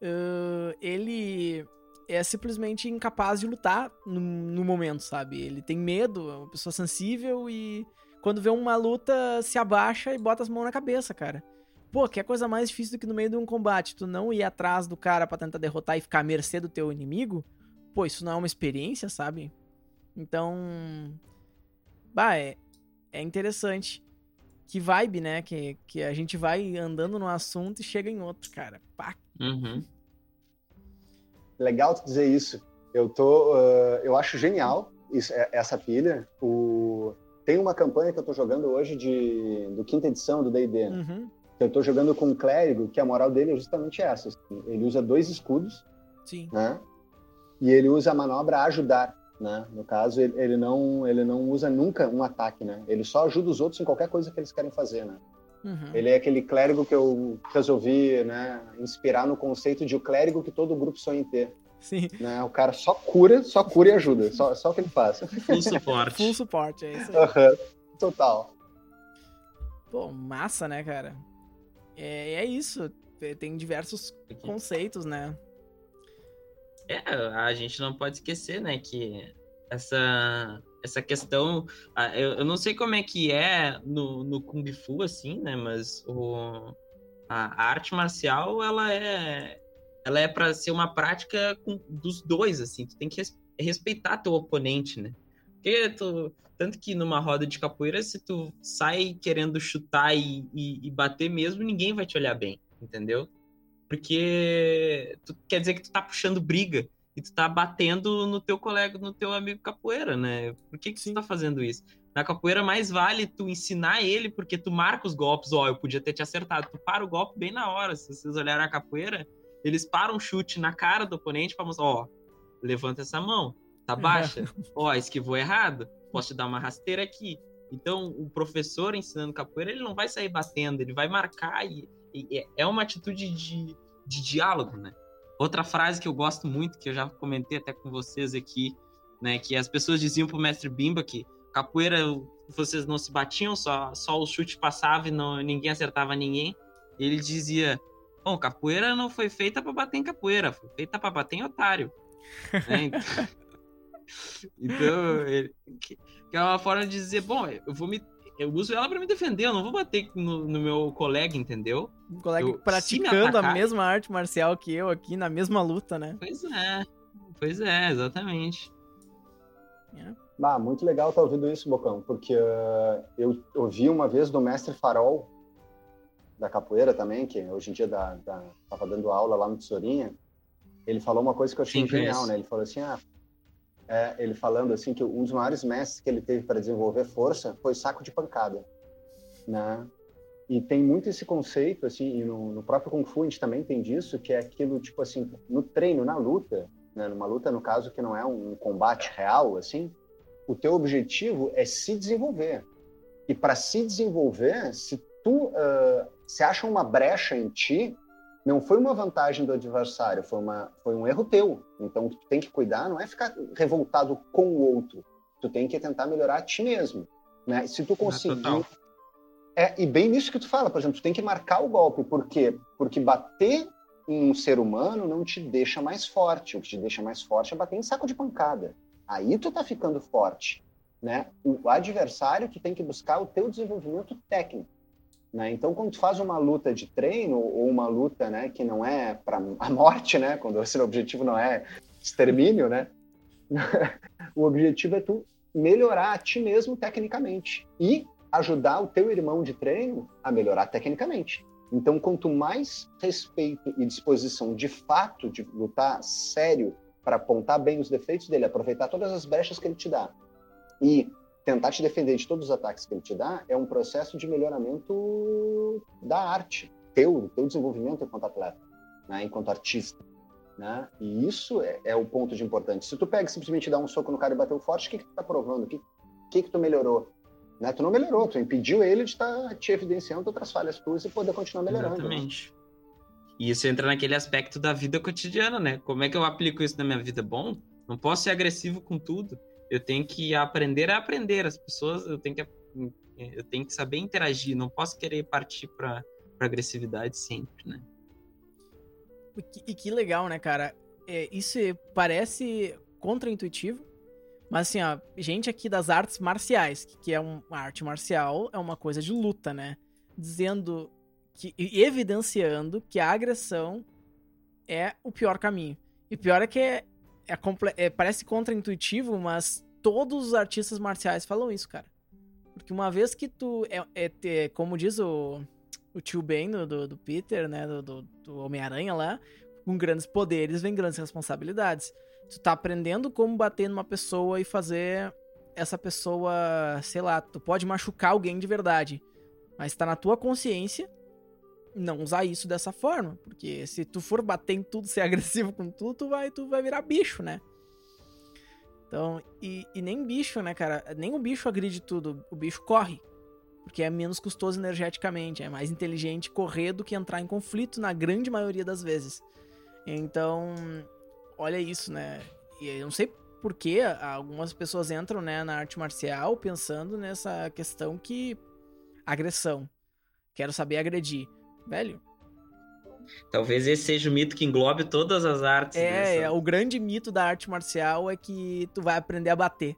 eh, ele é simplesmente incapaz de lutar no, no momento, sabe? Ele tem medo, é uma pessoa sensível e quando vê uma luta se abaixa e bota as mãos na cabeça, cara. Pô, que é coisa mais difícil do que no meio de um combate, tu não ir atrás do cara pra tentar derrotar e ficar à mercê do teu inimigo. Pô, isso não é uma experiência, sabe? Então, bah, é, é interessante. Que vibe, né? Que, que a gente vai andando num assunto e chega em outro, cara. Pá, Uhum. Legal tu dizer isso. Eu tô, ah, eu acho genial isso, é- essa pilha. O... Tem uma campanha que eu tô jogando hoje de do quinta edição do D&D. né? uhum, Eu tô jogando com um clérigo que a moral dele é justamente essa. assim. Ele usa dois escudos, sim. né? E ele usa a manobra ajudar, né? No caso, ele, ele não ele não usa nunca um ataque, né? Ele só ajuda os outros em qualquer coisa que eles querem fazer, né? Uhum. Ele é aquele clérigo que eu resolvi, né, inspirar no conceito de o clérigo que todo grupo sonha em ter. Sim. né? O cara só cura, só cura e ajuda. Só, só o que ele faz. Full suporte. Full suporte, é isso aí. Aham, Total. Pô, massa, né, cara? É, é isso. Tem- diversos conceitos, né? É, a gente não pode esquecer, né, que essa, essa questão. Eu, eu não sei como é que é no, no Kung Fu, assim, né, mas o, a arte marcial, ela é ela é para ser uma prática com, dos dois, assim. Tu tem que res, respeitar teu oponente, né? Porque tu, tanto que numa roda de capoeira, se tu sai querendo chutar e, e, e, bater mesmo, ninguém vai te olhar bem, entendeu? Porque tu, quer dizer que tu tá puxando briga e tu tá batendo no teu colega, no teu amigo capoeira, né? Por que, que tu tá fazendo isso? Na capoeira, mais vale tu ensinar ele, porque tu marca os golpes. Ó, oh, eu podia ter te acertado. Tu para o golpe bem na hora. Se vocês olharem a capoeira, eles param um chute na cara do oponente para mostrar, ó, levanta essa mão, tá baixa, ó, esquivou errado, posso te dar uma rasteira aqui. Então, o professor ensinando capoeira, ele não vai sair batendo, ele vai marcar e, e é uma atitude de, de diálogo, né? Outra frase que eu gosto muito, que eu já comentei até com vocês aqui, né, que as pessoas diziam pro mestre Bimba que capoeira vocês não se batiam, só, só o chute passava e não, ninguém acertava ninguém. Ele dizia: Bom, capoeira não foi feita para bater em capoeira, foi feita para bater em otário. né? Então, então ele, que, que, é uma forma de dizer, bom, eu vou me. Eu uso ela para me defender, eu não vou bater no, no meu colega, entendeu? Um colega eu, praticando atacar, a mesma arte marcial que eu aqui, na mesma luta, né? Pois é, pois é, exatamente. É. Ah, muito legal estar tá ouvindo isso, Bocão, porque uh, eu ouvi uma vez do mestre Farol, da capoeira também, que hoje em dia da, da, tava dando aula lá no Tesourinha, ele falou uma coisa que eu achei Sim, genial, né? Ele falou assim, ah, é, ele falando assim que um dos maiores mestres que ele teve para desenvolver força foi saco de pancada, né? E tem muito esse conceito, assim, no, no, próprio Kung Fu a gente também tem disso, que é aquilo, tipo assim, no treino, na luta, né? numa luta, no caso, que não é um combate real, assim, o teu objetivo é se desenvolver. E para se desenvolver, se tu uh, se acha uma brecha em ti, não foi uma vantagem do adversário, foi, uma, foi um erro teu. Então, o que tu tem que cuidar não é ficar revoltado com o outro. Tu tem que tentar melhorar a ti mesmo. Né? Se tu conseguir... É, e bem nisso que tu fala, por exemplo, tu tem que marcar o golpe. Por quê? Porque bater em um ser humano não te deixa mais forte. O que te deixa mais forte é bater em saco de pancada. Aí tu tá ficando forte. Né? O adversário, tu tem que buscar o teu desenvolvimento técnico. Né? Então, quando tu faz uma luta de treino ou uma luta né, que não é para a morte, né, quando o objetivo não é extermínio, né, o objetivo é tu melhorar a ti mesmo tecnicamente e ajudar o teu irmão de treino a melhorar tecnicamente. Então, quanto mais respeito e disposição de fato de lutar sério para apontar bem os defeitos dele, aproveitar todas as brechas que ele te dá e tentar te defender de todos os ataques que ele te dá é um processo de melhoramento da arte, teu, teu desenvolvimento enquanto atleta, né, enquanto artista. Né? E isso é, é, o ponto de importante. Se tu pega e simplesmente dá um soco no cara e bateu forte, o que, que tu tá provando? O que, que, que tu melhorou? Né? Tu não melhorou, tu impediu ele de estar tá te evidenciando outras falhas tuas e poder continuar melhorando. Exatamente. E isso entra naquele aspecto da vida cotidiana, né? Como é que eu aplico isso na minha vida? Bom, não posso ser agressivo com tudo eu tenho que aprender a aprender. As pessoas, eu tenho que, eu tenho que saber interagir. Não posso querer partir para agressividade sempre, né? E que, e que legal, né, cara? É, isso parece contraintuitivo, mas assim, ó, gente aqui das artes marciais, que, que é uma arte marcial, é uma coisa de luta, né? Dizendo que evidenciando que a agressão é o pior caminho. E pior é que é, é, é parece contraintuitivo, mas todos os artistas marciais falam isso, cara. Porque uma vez que tu. É, é, como diz o, o tio Ben do, do, do Peter, né? Do, do, do Homem-Aranha lá. Com grandes poderes vem grandes responsabilidades. Tu tá aprendendo como bater numa pessoa e fazer essa pessoa, sei lá, tu pode machucar alguém de verdade. Mas tá na tua consciência não usar isso dessa forma. Porque se tu for bater em tudo, ser agressivo com tudo, tu vai, tu vai virar bicho, né? Então, e, e nem bicho, né, cara? Nem o bicho agride tudo. O bicho corre. Porque é menos custoso energeticamente. É mais inteligente correr do que entrar em conflito na grande maioria das vezes. Então, olha isso, né? E eu não sei por que algumas pessoas entram né, na arte marcial pensando nessa questão que agressão. Quero saber agredir. Velho. Talvez esse seja o mito que englobe todas as artes. É, é, o grande mito da arte marcial é que tu vai aprender a bater,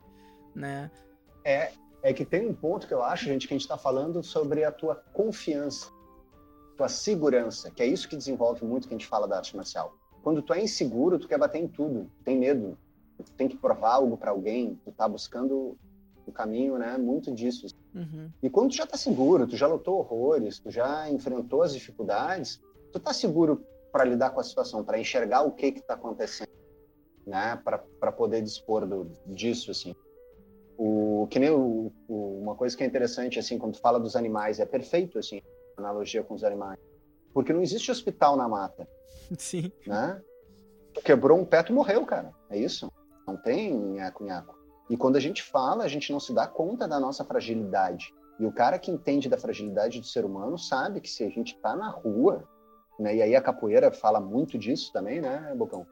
né? É, é que tem um ponto que eu acho, gente, que a gente tá falando sobre a tua confiança. tua segurança, que é isso que desenvolve muito que a gente fala da arte marcial. Quando tu é inseguro, tu quer bater em tudo, tu tem medo, tu tem que provar algo para alguém, tu tá buscando o caminho, né, muito disso. Uhum. E quando tu já tá seguro, tu já lutou horrores, tu já enfrentou as dificuldades, tu tá seguro para lidar com a situação, para enxergar o que que tá acontecendo, né, para poder dispor do, disso, assim. O, que nem o, o, uma coisa que é interessante, assim, quando tu fala dos animais, é perfeito, assim, a analogia com os animais. Porque não existe hospital na mata. Sim. Né? Tu quebrou um pé, tu morreu, cara. É isso. Não tem nhaco-nhaco. E quando a gente fala, a gente não se dá conta da nossa fragilidade. E o cara que entende da fragilidade do ser humano sabe que se a gente tá na rua, né? E aí a capoeira fala muito disso também, né, Bocão?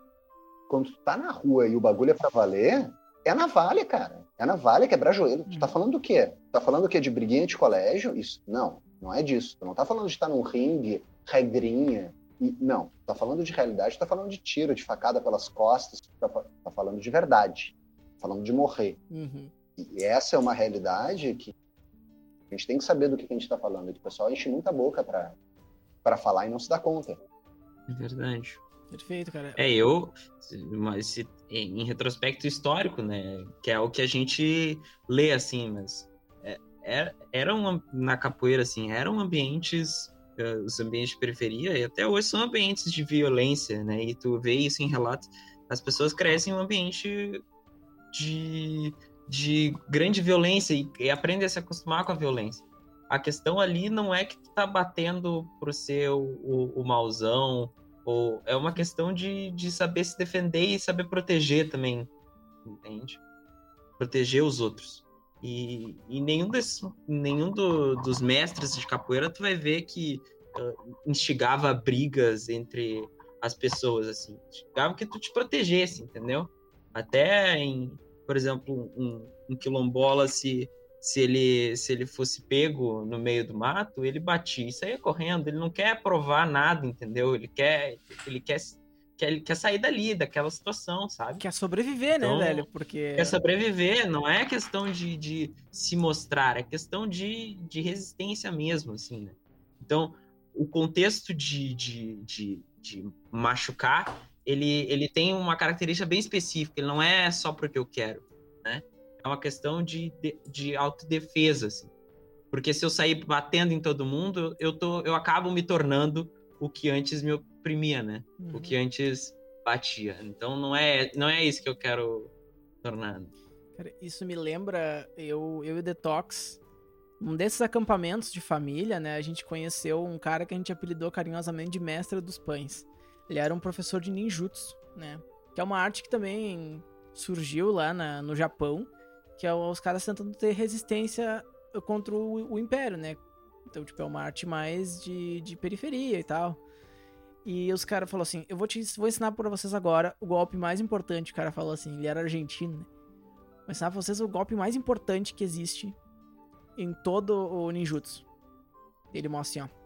Quando tu tá na rua e o bagulho é pra valer, é navalha, cara. É navalha quebrar joelho. Tu tá uhum. falando do quê? Tu tá falando do quê? De briguinha de colégio? Isso. Não, não é disso. Tu não tá falando de estar num ringue, regrinha. E, não. Tu tá falando de realidade, tu tá falando de tiro, de facada pelas costas. Tu tá, tá falando de verdade falando de morrer. Uhum. E essa é uma realidade que a gente tem que saber do que a gente está falando. Que o pessoal enche muita boca para falar e não se dá conta. É verdade. Perfeito, cara. É, eu, mas em retrospecto histórico, né, que é o que a gente lê, assim, mas é, é eram, na capoeira, assim, eram ambientes, os ambientes de periferia, e até hoje são ambientes de violência, né, e tu vê isso em relatos, as pessoas crescem em um ambiente de, de grande violência e, e aprende a se acostumar com a violência. A questão ali não é que tu tá batendo pro ser o, o, mauzão, ou é uma questão de, de saber se defender e saber proteger também, entende? Proteger os outros. E, e nenhum, desses, nenhum do, dos mestres de capoeira tu vai ver que uh, instigava brigas entre as pessoas, assim. Instigava que tu te protegesse, entendeu? Até em, por exemplo, um, um quilombola, se, se, ele, se ele fosse pego no meio do mato, ele batia e saía correndo. Ele não quer provar nada, entendeu? Ele quer, ele quer, quer, ele quer sair dali, daquela situação, sabe? Quer sobreviver, né, então, né, velho? Porque. Quer sobreviver, não é questão de, de se mostrar, é questão de, de resistência mesmo, assim, né? Então, o contexto de, de, de, de machucar ele, ele tem uma característica bem específica, ele não é só porque eu quero, né? É uma questão de, de, de autodefesa, assim. Porque se eu sair batendo em todo mundo, eu, tô, eu acabo me tornando o que antes me oprimia, né? Uhum. O que antes batia. Então não é, não é isso que eu quero tornar. Cara, isso me lembra eu, eu e o Detox, um desses acampamentos de família, né? A gente conheceu um cara que a gente apelidou carinhosamente de mestre dos pães. Ele era um professor de ninjutsu, né? Que é uma arte que também surgiu lá na, no Japão, que é os caras tentando ter resistência contra o, o Império, né? Então, tipo, é uma arte mais de, de periferia e tal. E os caras falaram assim: Eu vou te vou ensinar pra vocês agora o golpe mais importante. O cara falou assim: ele era argentino, né? Vou ensinar pra vocês o golpe mais importante que existe em todo o ninjutsu. Ele mostra assim: ó.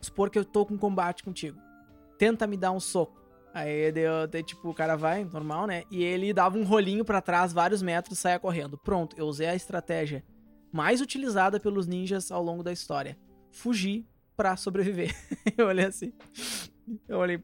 Supor que eu tô com combate contigo tenta me dar um soco. Aí deu, deu, tipo, o cara vai, normal, né? E ele dava um rolinho para trás, vários metros, saia correndo. Pronto, eu usei a estratégia mais utilizada pelos ninjas ao longo da história. Fugir pra sobreviver. eu olhei assim. Eu olhei,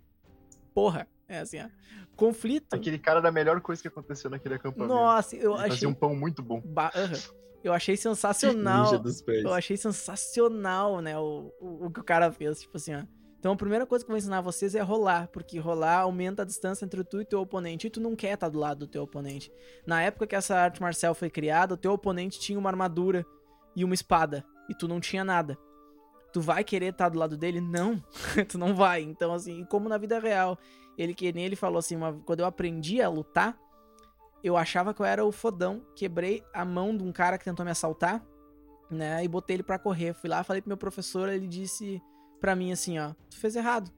porra, é assim, ó. Conflito. Aquele cara era a melhor coisa que aconteceu naquele acampamento. Nossa, eu ele achei. Fazia um pão muito bom. Ba... Uhum. Eu achei sensacional. eu achei sensacional, né? O, o, o que o cara fez. Tipo assim, ó então a primeira coisa que eu vou ensinar vocês é rolar, porque rolar aumenta a distância entre tu e teu oponente, e tu não quer estar do lado do teu oponente. Na época que essa arte marcial foi criada, o teu oponente tinha uma armadura e uma espada, e tu não tinha nada. Tu vai querer estar do lado dele? Não, tu não vai. Então assim, como na vida real, ele que nem ele falou assim, uma, quando eu aprendi a lutar, eu achava que eu era o fodão, quebrei a mão de um cara que tentou me assaltar, né, e botei ele para correr. Fui lá, falei pro meu professor, ele disse pra mim assim, ó, tu fez errado.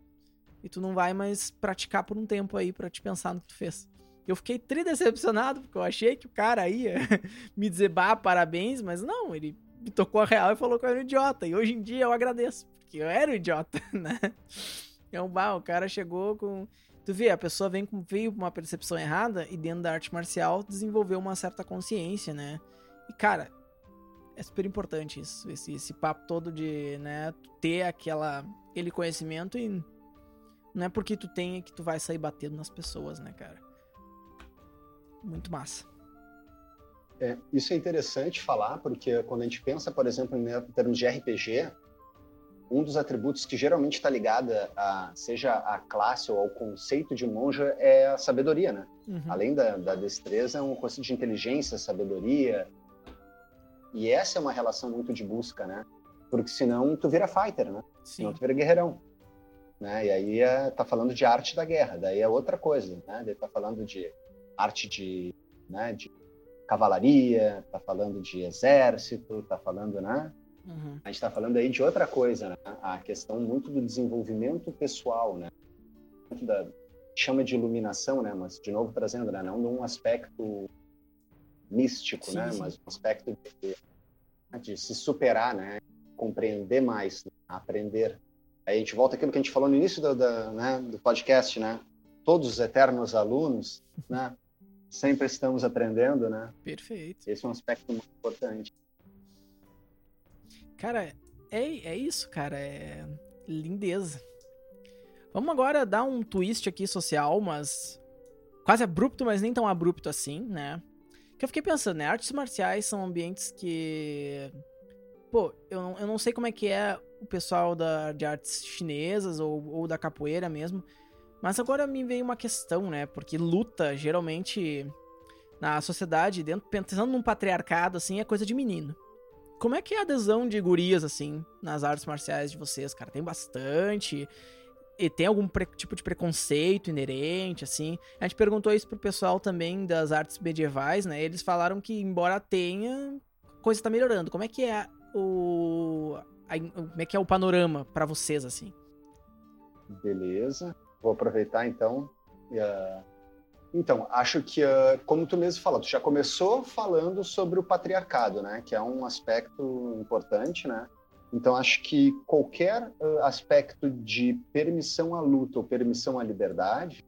E tu não vai mais praticar por um tempo aí para te pensar no que tu fez. Eu fiquei tri decepcionado, porque eu achei que o cara ia me dizer, bah, parabéns, mas não, ele me tocou a real e falou que eu era um idiota. E hoje em dia eu agradeço, porque eu era um idiota, né? Então, bah, o cara chegou com. Tu vê, a pessoa vem com, veio com uma percepção errada e dentro da arte marcial desenvolveu uma certa consciência, né? E, cara, é super importante isso, esse, esse papo todo de, né, ter aquela aquele conhecimento e não é porque tu tem que tu vai sair batendo nas pessoas, né, cara? Muito massa. É, isso é interessante falar, porque quando a gente pensa, por exemplo, em termos de RPG, um dos atributos que geralmente está ligado a seja a classe ou ao conceito de monja é a sabedoria, né? Uhum. Além da, da destreza, é um conceito de inteligência, sabedoria. E essa é uma relação muito de busca, né? Porque senão tu vira fighter, né? Sim. Senão tu vira guerreirão. Né? E aí é, tá falando de arte da guerra, daí é outra coisa, né? Daí tá falando de arte de, né, de cavalaria, tá falando de exército, tá falando, né? Uhum. A gente está falando aí de outra coisa, né? A questão muito do desenvolvimento pessoal, né? Da chama de iluminação, né? Mas de novo trazendo, né? Não de um aspecto místico, sim, né? Sim. Mas um aspecto de, de, se superar, né? Compreender mais, né? aprender. Aí a gente volta àquilo que a gente falou no início do, do, né? do podcast, né? Todos os eternos alunos, né? Sempre estamos aprendendo, né? Perfeito. Esse é um aspecto muito importante. Cara, é, é isso, cara. É lindeza. Vamos agora dar um twist aqui social, mas quase abrupto, mas nem tão abrupto assim, né? Que eu fiquei pensando, né? Artes marciais são ambientes que. Pô, eu não, eu não sei como é que é o pessoal da, de artes chinesas ou, ou da capoeira mesmo. Mas agora me veio uma questão, né? Porque luta, geralmente, na sociedade, dentro, pensando num patriarcado, assim, é coisa de menino. Como é que é a adesão de gurias, assim, nas artes marciais de vocês, cara? Tem bastante? E tem algum tipo de preconceito inerente, assim? A gente perguntou isso pro pessoal também das artes medievais, né? Eles falaram que, embora tenha, coisa tá melhorando. Como é que é o... A, como é que é o panorama para vocês, assim? Beleza. Vou aproveitar, então, uh então, acho que, uh, como tu mesmo falou, tu já começou falando sobre o patriarcado, né? Que é um aspecto importante, né? Então, acho que qualquer aspecto de permissão à luta ou permissão à liberdade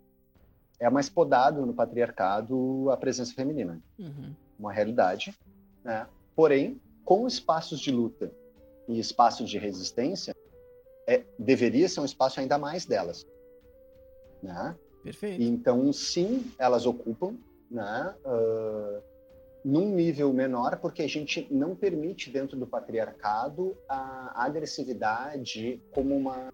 é mais podado no patriarcado a presença feminina. Uhum. Uma realidade, né? Porém, com espaços de luta e espaços de resistência, é, deveria ser um espaço ainda mais delas, né? Perfeito. Então, sim, elas ocupam, né? Uh, num nível menor, porque a gente não permite dentro do patriarcado a agressividade como uma,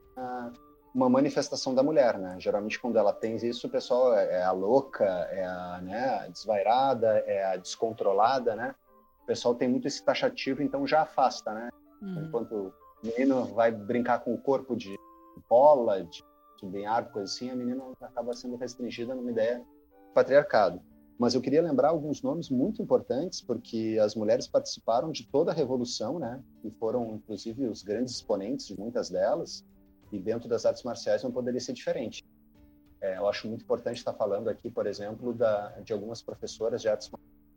uma manifestação da mulher, né? Geralmente quando ela tem isso, o pessoal é, é a louca, é a, né, a desvairada, é a descontrolada, né? O pessoal tem muito esse taxativo, então já afasta, né? Uhum. Enquanto o menino vai brincar com o corpo de bola, de árvore, coisa assim, a menina acaba sendo restringida numa ideia patriarcado. Mas eu queria lembrar alguns nomes muito importantes, porque as mulheres participaram de toda a revolução, né? E foram, inclusive, os grandes exponentes de muitas delas. E dentro das artes marciais não poderia ser diferente. É, eu acho muito importante estar falando aqui, por exemplo, da, de algumas professoras de artes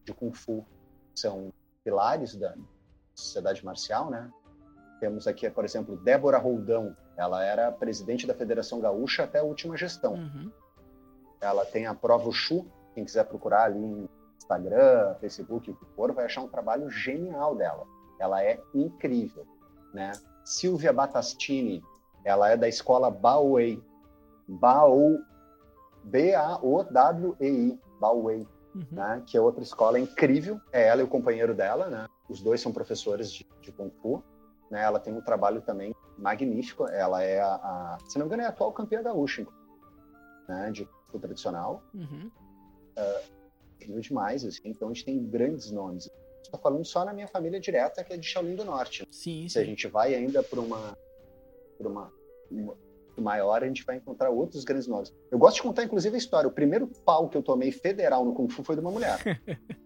de Kung Fu, que são pilares da sociedade marcial, né? Temos aqui, por exemplo, Débora Roldão. Ela era presidente da Federação Gaúcha até a última gestão. Uhum. Ela tem a prova Chu. Quem quiser procurar ali no Instagram, Facebook, o que for, vai achar um trabalho genial dela. Ela é incrível, né? Silvia Batastini, ela é da escola Baowei. Bao, B-A-O-W-E-I, Baowei, uhum. né? Que é outra escola incrível. É ela e o companheiro dela, né? Os dois são professores de, de Kung Fu. Né? Ela tem um trabalho também magnífico. Ela é a, a se não me engano, é a atual campeã gaúcha, né? De futebol tradicional. Uhum. Uh, demais, assim. Então a gente tem grandes nomes. Estou falando só na minha família direta, que é de Shaolin do Norte. Sim, Se sim. a gente vai ainda para uma, pra uma, uma maior, a gente vai encontrar outros grandes nomes. Eu gosto de contar, inclusive, a história. O primeiro pau que eu tomei federal no Kung Fu foi de uma mulher.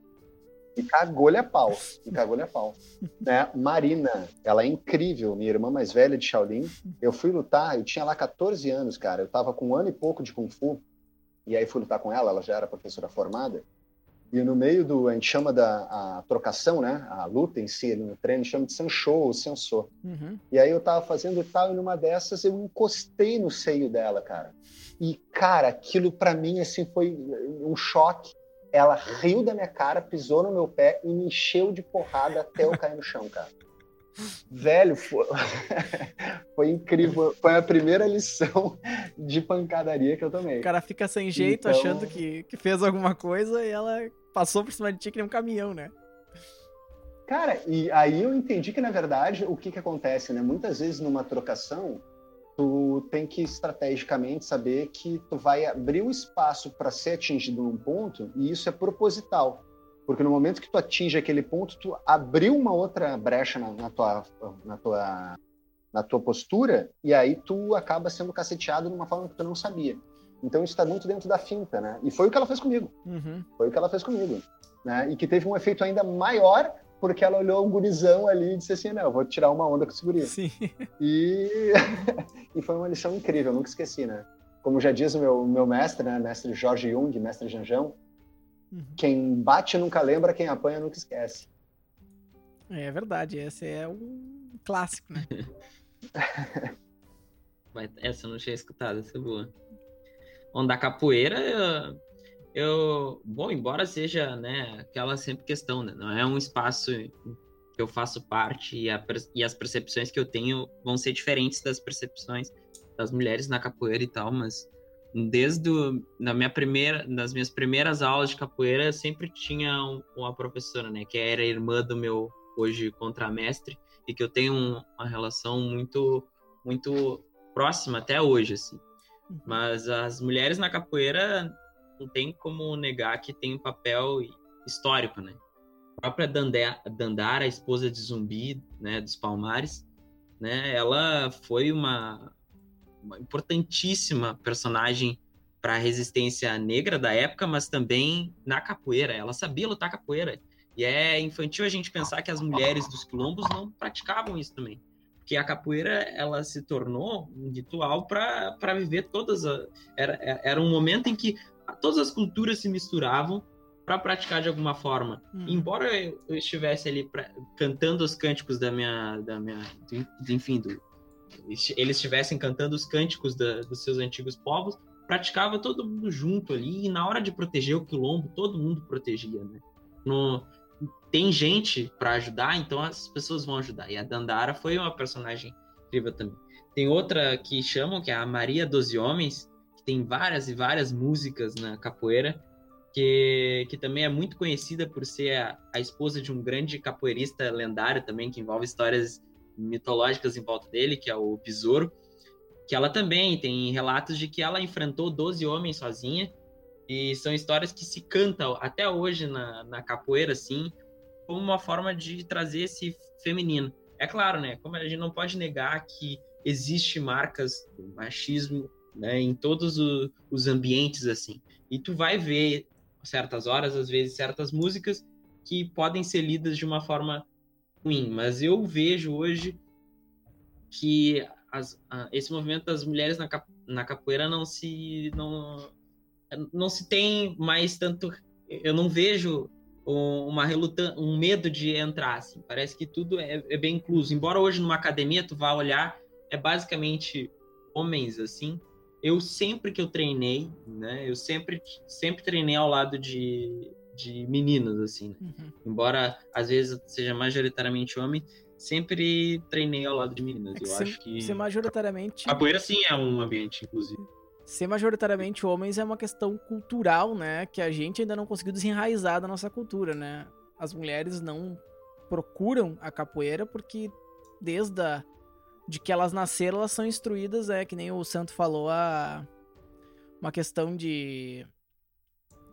E cagou-lhe a pau. E cagou-lhe a pau. Né? Marina, ela é incrível, minha irmã mais velha de Shaolin. Eu fui lutar, eu tinha lá 14 anos, cara. Eu tava com um ano e pouco de Kung Fu. E aí fui lutar com ela, ela já era professora formada. E no meio do, a gente chama da trocação, né? A luta em si, no treino, chama de Sanshou ou Sensor. Uhum. E aí eu tava fazendo tal, e numa dessas eu encostei no seio dela, cara. E, cara, aquilo para mim, assim, foi um choque. Ela riu da minha cara, pisou no meu pé e me encheu de porrada até eu cair no chão, cara. Velho, foi... foi incrível. Foi a primeira lição de pancadaria que eu tomei. O cara fica sem jeito, então... achando que, que fez alguma coisa e ela passou por cima de ti que nem um caminhão, né? Cara, e aí eu entendi que, na verdade, o que que acontece, né? Muitas vezes numa trocação, tu tem que estrategicamente saber que tu vai abrir o espaço para ser atingido num ponto, e isso é proposital. Porque no momento que tu atinge aquele ponto, tu abriu uma outra brecha na, na, tua, na, tua, na tua postura, e aí tu acaba sendo caceteado de uma forma que tu não sabia. Então isso está muito dentro da finta, né? E foi o que ela fez comigo. Uhum. Foi o que ela fez comigo. Né? E que teve um efeito ainda maior porque ela olhou um gurizão ali e disse assim, não, vou tirar uma onda com esse guri. Sim. E... e foi uma lição incrível, nunca esqueci, né? Como já diz o meu, meu mestre, né? Mestre Jorge Jung, mestre Janjão, uhum. quem bate nunca lembra, quem apanha nunca esquece. É verdade, esse é um clássico, né? essa eu não tinha escutado, essa é boa. Onda capoeira, eu, bom, embora seja, né, aquela sempre questão, né, não é um espaço que eu faço parte e, a, e as percepções que eu tenho vão ser diferentes das percepções das mulheres na capoeira e tal, mas desde o, na minha primeira, nas minhas primeiras aulas de capoeira, eu sempre tinha um, uma professora, né, que era irmã do meu hoje contramestre e que eu tenho um, uma relação muito muito próxima até hoje, assim. Uhum. Mas as mulheres na capoeira não tem como negar que tem um papel histórico, né? A própria Dandara, a esposa de Zumbi, né, dos Palmares, né, ela foi uma, uma importantíssima personagem para a resistência negra da época, mas também na capoeira. Ela sabia lutar capoeira. E é infantil a gente pensar que as mulheres dos quilombos não praticavam isso também. Porque a capoeira ela se tornou um ritual para viver todas. A, era, era um momento em que todas as culturas se misturavam para praticar de alguma forma. Hum. Embora eu, estivesse ali pra, cantando os cânticos da minha, da minha, enfim, do, eles estivessem cantando os cânticos da, dos seus antigos povos, praticava todo mundo junto ali e na hora de proteger o quilombo, todo mundo protegia, né? No, tem gente para ajudar, então as pessoas vão ajudar. E a Dandara foi uma personagem incrível também. Tem outra que chamam que é a Maria dos Homens, tem várias e várias músicas na capoeira, que, que também é muito conhecida por ser a, a esposa de um grande capoeirista lendário também, que envolve histórias mitológicas em volta dele, que é o Besouro, que ela também tem relatos de que ela enfrentou 12 homens sozinha, e são histórias que se cantam até hoje na, na capoeira, assim, como uma forma de trazer esse feminino. É claro, né? Como a gente não pode negar que existe marcas do machismo né, em todos o, os ambientes assim. E tu vai ver certas horas, às vezes certas músicas que podem ser lidas de uma forma ruim, mas eu vejo hoje que as, esse movimento das mulheres na, cap, na capoeira não se não, não se tem mais tanto eu não vejo uma relutan um medo de entrar assim. parece que tudo é, é bem incluso embora hoje numa academia tu vá olhar é basicamente homens assim eu sempre que eu treinei, né? Eu sempre, sempre treinei ao lado de, de meninos, assim. Né? Uhum. Embora às vezes seja majoritariamente homem, sempre treinei ao lado de meninas. É eu ser, acho que. Ser majoritariamente. Capoeira sim é um ambiente, inclusive. Ser majoritariamente homens é uma questão cultural, né? Que a gente ainda não conseguiu desenraizar da nossa cultura, né? As mulheres não procuram a capoeira porque desde a de que elas nasceram, elas são instruídas, é que nem o Santo falou, a uma questão de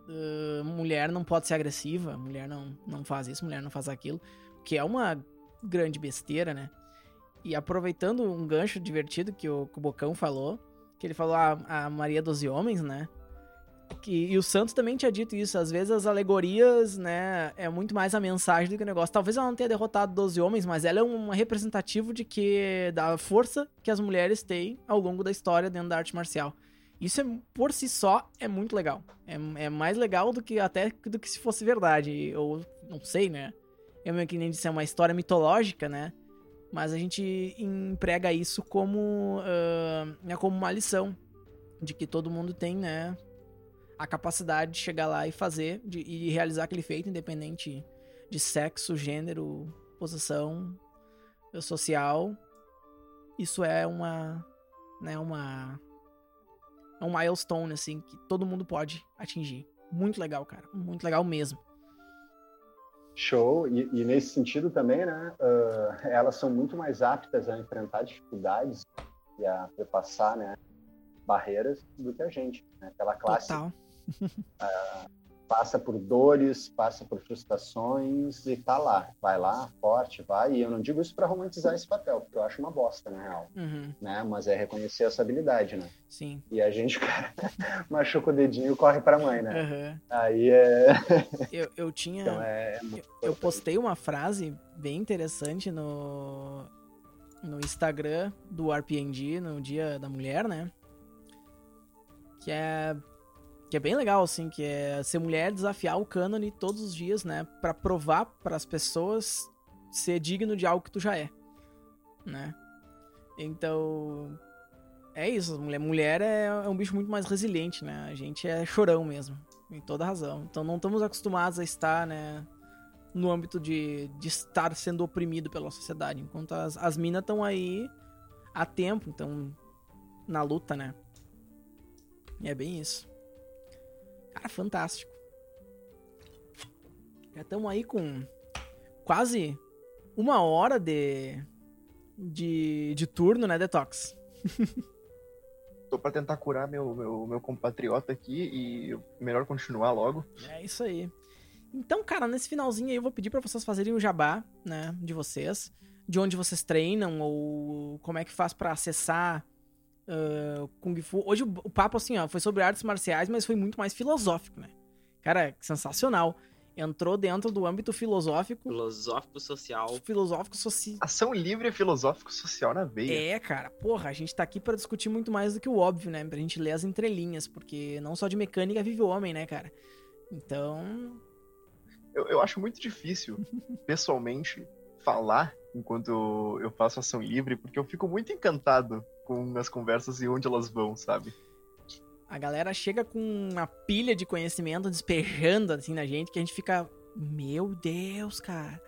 uh, mulher não pode ser agressiva, mulher não, não faz isso, mulher não faz aquilo, que é uma grande besteira, né? E aproveitando um gancho divertido que o, que o Bocão falou, que ele falou a, a Maria dos Homens, né? Que, e o Santos também tinha dito isso. Às vezes as alegorias, né, é muito mais a mensagem do que o negócio. Talvez ela não tenha derrotado 12 homens, mas ela é um representativo de que da força que as mulheres têm ao longo da história dentro da arte marcial. Isso é, por si só é muito legal. É, é mais legal do que até do que se fosse verdade. Eu não sei, né? Eu meio que nem disse, é uma história mitológica, né? Mas a gente emprega isso como, uh, como uma lição de que todo mundo tem, né? a capacidade de chegar lá e fazer de, e realizar aquele feito, independente de sexo, gênero, posição, social, isso é uma, né, uma é um milestone assim que todo mundo pode atingir. Muito legal, cara, muito legal mesmo. Show. E, e nesse sentido também, né? Uh, elas são muito mais aptas a enfrentar dificuldades e a perpassar, né? Barreiras do que a gente. Né? Aquela classe Total. uh, passa por dores, passa por frustrações e tá lá, vai lá, forte, vai. E eu não digo isso para romantizar esse papel, porque eu acho uma bosta, na real. Uhum. Né? Mas é reconhecer essa habilidade, né? Sim. E a gente, cara, machuca o dedinho e corre pra mãe, né? Uhum. Aí é. Eu, eu tinha. Então é. eu, eu postei uma frase bem interessante no, no Instagram do RPNG no Dia da Mulher, né? Que é que é bem legal, assim, que é ser mulher, desafiar o cânone todos os dias, né? Pra provar para as pessoas ser digno de algo que tu já é, né? Então, é isso. Mulher, mulher é, é um bicho muito mais resiliente, né? A gente é chorão mesmo, em toda razão. Então não estamos acostumados a estar, né? No âmbito de, de estar sendo oprimido pela sociedade. Enquanto as, as minas estão aí há tempo, então, na luta, né? E é bem isso. Cara, fantástico. Já estamos aí com quase uma hora de, de, de turno, né, Detox? Tô pra tentar curar meu, meu, meu compatriota aqui e melhor continuar logo. É isso aí. Então, cara, nesse finalzinho aí eu vou pedir para vocês fazerem o jabá, né, de vocês, de onde vocês treinam ou como é que faz para acessar uh, Kung Fu. Hoje o, o, papo, assim, ó, foi sobre artes marciais, mas foi muito mais filosófico, né? Cara, sensacional. Entrou dentro do âmbito filosófico. Filosófico social. Filosófico social. Ação livre e filosófico social na veia. É, cara. Porra, a gente tá aqui para discutir muito mais do que o óbvio, né? Pra gente ler as entrelinhas, porque não só de mecânica vive o homem, né, cara? Então. Eu, eu acho muito difícil, pessoalmente, falar enquanto eu faço ação livre, porque eu fico muito encantado com as conversas e onde elas vão, sabe? A galera chega com uma pilha de conhecimento despejando assim na gente que a gente fica, meu Deus, cara.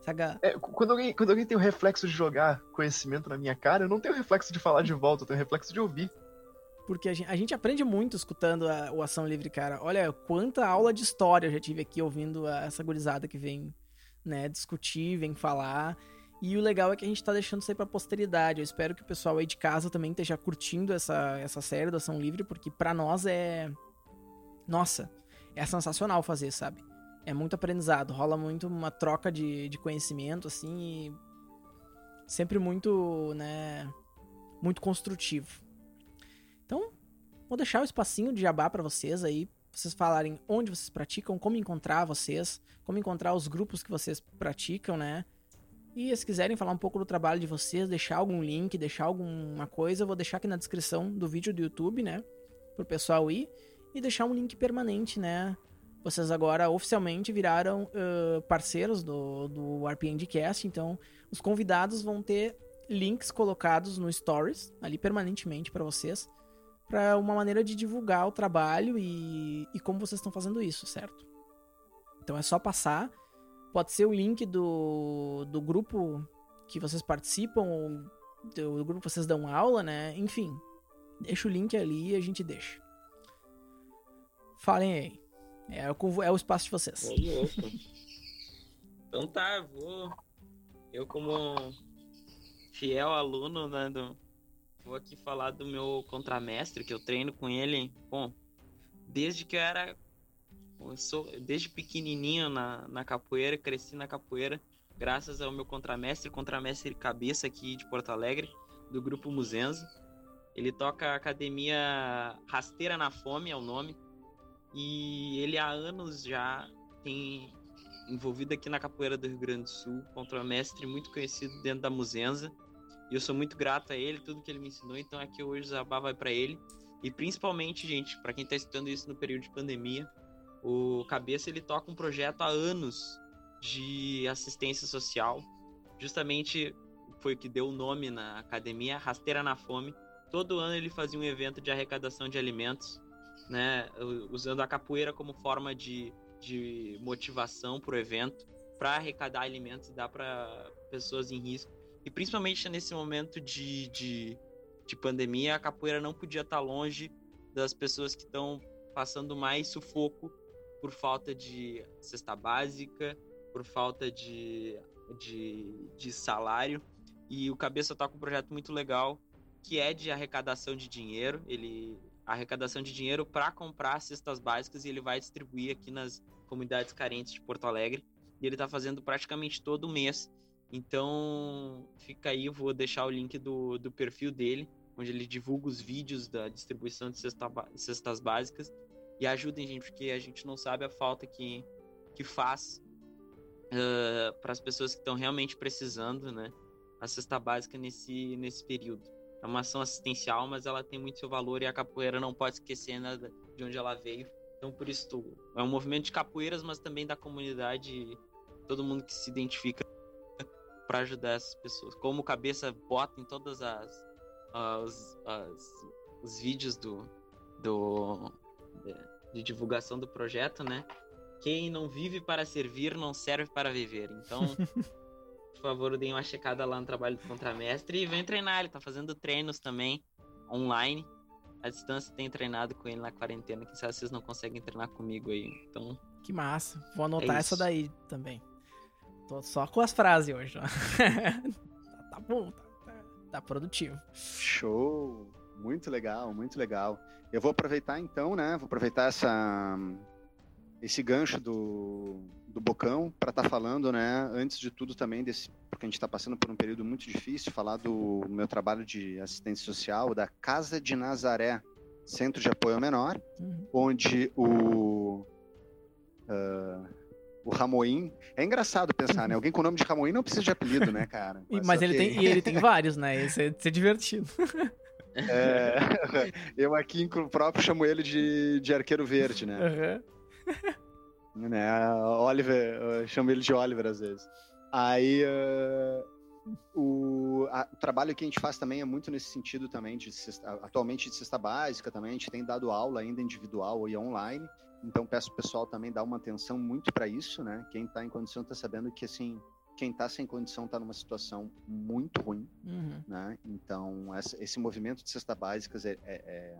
Saga... É, quando, alguém, quando alguém tem o reflexo de jogar conhecimento na minha cara, eu não tenho o reflexo de falar de volta, eu tenho o reflexo de ouvir. Porque a gente, a gente aprende muito escutando a, o Ação Livre, cara. Olha, quanta aula de história eu já tive aqui ouvindo a, essa gurizada que vem né, discutir, vem falar. E o legal é que a gente tá deixando isso aí pra posteridade. Eu espero que o pessoal aí de casa também esteja curtindo essa, essa série da Ação Livre, porque para nós é. Nossa, é sensacional fazer, sabe? É muito aprendizado, rola muito uma troca de, de conhecimento, assim, e sempre muito, né, muito construtivo. Então, vou deixar o espacinho de jabá para vocês aí, vocês falarem onde vocês praticam, como encontrar vocês, como encontrar os grupos que vocês praticam, né? E se quiserem falar um pouco do trabalho de vocês, deixar algum link, deixar alguma coisa, eu vou deixar aqui na descrição do vídeo do YouTube, né? Pro pessoal ir. E deixar um link permanente, né? Vocês agora oficialmente viraram uh, parceiros do, do RPNDcast, então os convidados vão ter links colocados no Stories, ali permanentemente para vocês, para uma maneira de divulgar o trabalho e, e como vocês estão fazendo isso, certo? Então é só passar Pode ser o link do, do grupo que vocês participam, do, do grupo que vocês dão aula, né? Enfim, deixa o link ali e a gente deixa. Falem aí. É, é o espaço de vocês. então tá, vou. Eu, como fiel aluno, né, do, vou aqui falar do meu contramestre, que eu treino com ele, bom, desde que eu era eu sou desde pequenininho na, na capoeira, cresci na capoeira, graças ao meu contramestre, contramestre cabeça aqui de Porto Alegre, do grupo Muzenza. Ele toca academia Rasteira na Fome, é o nome. E ele há anos já tem envolvido aqui na capoeira do Rio Grande do Sul, contramestre muito conhecido dentro da Muzenza. E eu sou muito grato a ele, tudo que ele me ensinou, então aqui hoje o Zabá vai para ele. E principalmente, gente, para quem está estudando isso no período de pandemia, o Cabeça ele toca um projeto há anos de assistência social. Justamente foi o que deu o nome na academia, Rasteira na Fome. Todo ano ele fazia um evento de arrecadação de alimentos, né, usando a capoeira como forma de, de motivação para o evento, para arrecadar alimentos e dar para pessoas em risco. E principalmente nesse momento de, de, de pandemia, a capoeira não podia estar longe das pessoas que estão passando mais sufoco por falta de cesta básica, por falta de, de, de salário. E o Cabeça tá com um projeto muito legal, que é de arrecadação de dinheiro. Ele arrecadação de dinheiro para comprar cestas básicas e ele vai distribuir aqui nas comunidades carentes de Porto Alegre. E ele está fazendo praticamente todo mês. Então, fica aí, eu vou deixar o link do, do perfil dele, onde ele divulga os vídeos da distribuição de cesta, cestas básicas. E ajudem, gente, porque a gente não sabe a falta que, que faz uh, para as pessoas que estão realmente precisando, né? A cesta básica nesse, nesse período. É uma ação assistencial, mas ela tem muito seu valor e a capoeira não pode esquecer nada de onde ela veio. Então, por isso, é um movimento de capoeiras, mas também da comunidade, todo mundo que se identifica para ajudar essas pessoas. Como Cabeça bota em todas as, as, as os vídeos do, do de, divulgação do projeto, né? Quem não vive para servir não serve para viver. Então, por favor, deem uma checada lá no trabalho do contramestre e venham treinar. Ele tá fazendo treinos também online. A distância tem treinado com ele na quarentena. Quem sabe vocês não conseguem treinar comigo aí. Então. Que massa. Vou anotar é essa daí também. Tô só com as frases hoje. tá, bom, tá, tá, tá produtivo. Show! Muito legal, muito legal. Eu vou aproveitar então, né? Vou aproveitar essa, esse gancho do, do Bocão para estar tá falando, né? Antes de tudo também desse, porque a gente está passando por um período muito difícil, falar do meu trabalho de assistência social da Casa de Nazaré, Centro de Apoio ao Menor, uhum. onde o uh, o Ramoim. É engraçado pensar, né? Alguém com o nome de Ramoim não precisa de apelido, né, cara? Mas, Mas ele, tem, e ele tem vários, né? Isso é, isso é divertido. É, eu aqui próprio chamo ele de, de arqueiro verde, né? Uhum. né? Oliver, eu chamo ele de Oliver às vezes. Aí uh, o, a, o, trabalho que a gente faz também é muito nesse sentido também, de atualmente de cesta básica também, a gente tem dado aula ainda individual e online, então peço o pessoal também dar uma atenção muito para isso, né? Quem está em condição está sabendo que assim quem está sem condição está numa situação muito ruim, uhum. né? Então essa, esse movimento de cesta básicas é, é, é,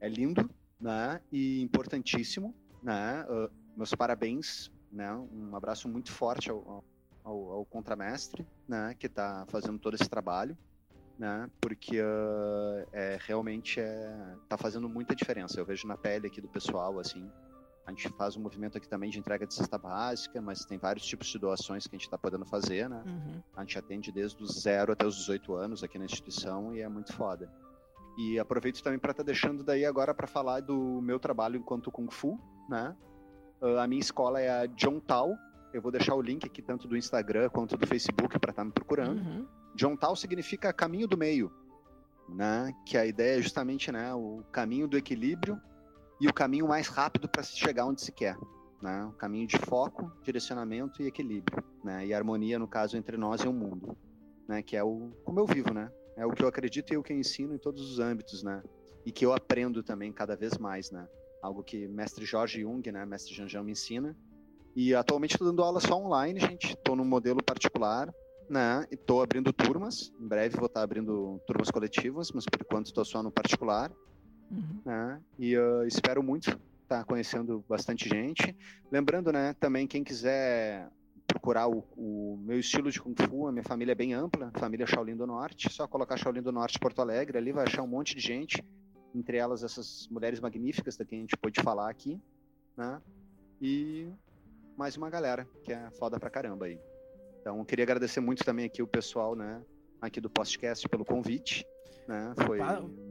é, lindo, né? E importantíssimo, né? Uh, meus parabéns, né? Um abraço muito forte ao, ao, ao contramestre, né? Que está fazendo todo esse trabalho, né? Porque uh, é realmente é, tá fazendo muita diferença. Eu vejo na pele aqui do pessoal assim a gente faz um movimento aqui também de entrega de cesta básica, mas tem vários tipos de doações que a gente está podendo fazer, né? Uhum. A gente atende desde os zero até os 18 anos aqui na instituição e é muito foda. E aproveito também para estar tá deixando daí agora para falar do meu trabalho enquanto Kung Fu, né? Uh, a minha escola é a John Tao. Eu vou deixar o link aqui tanto do Instagram quanto do Facebook para estar tá me procurando. Uhum. John Tao significa caminho do meio, né? Que a ideia é justamente, né, o caminho do equilíbrio e o caminho mais rápido para se chegar onde se quer. Né? O caminho de foco, direcionamento e equilíbrio. Né? E harmonia, no caso, entre nós e o mundo. Né? Que é o como eu vivo, né? É o que eu acredito e o que eu ensino em todos os âmbitos, né? E que eu aprendo também cada vez mais, né? Algo que mestre Jorge Jung, né? Mestre Janjão me ensina. E atualmente estou dando aula só online, gente. Estou num modelo particular, né? Estou abrindo turmas. Em breve vou estar abrindo turmas coletivas, mas por enquanto estou só no particular. Uhum. Né? E eu espero muito estar tá conhecendo bastante gente. Lembrando, né, também quem quiser procurar o, o, meu estilo de Kung Fu, a minha família é bem ampla, família Shaolin do Norte, só colocar Shaolin do Norte Porto Alegre, ali vai achar um monte de gente, entre elas essas mulheres magníficas da que a gente pôde falar aqui, né? E mais uma galera que é foda pra caramba aí. Então, queria agradecer muito também aqui o pessoal, né, aqui do podcast pelo convite né? Foi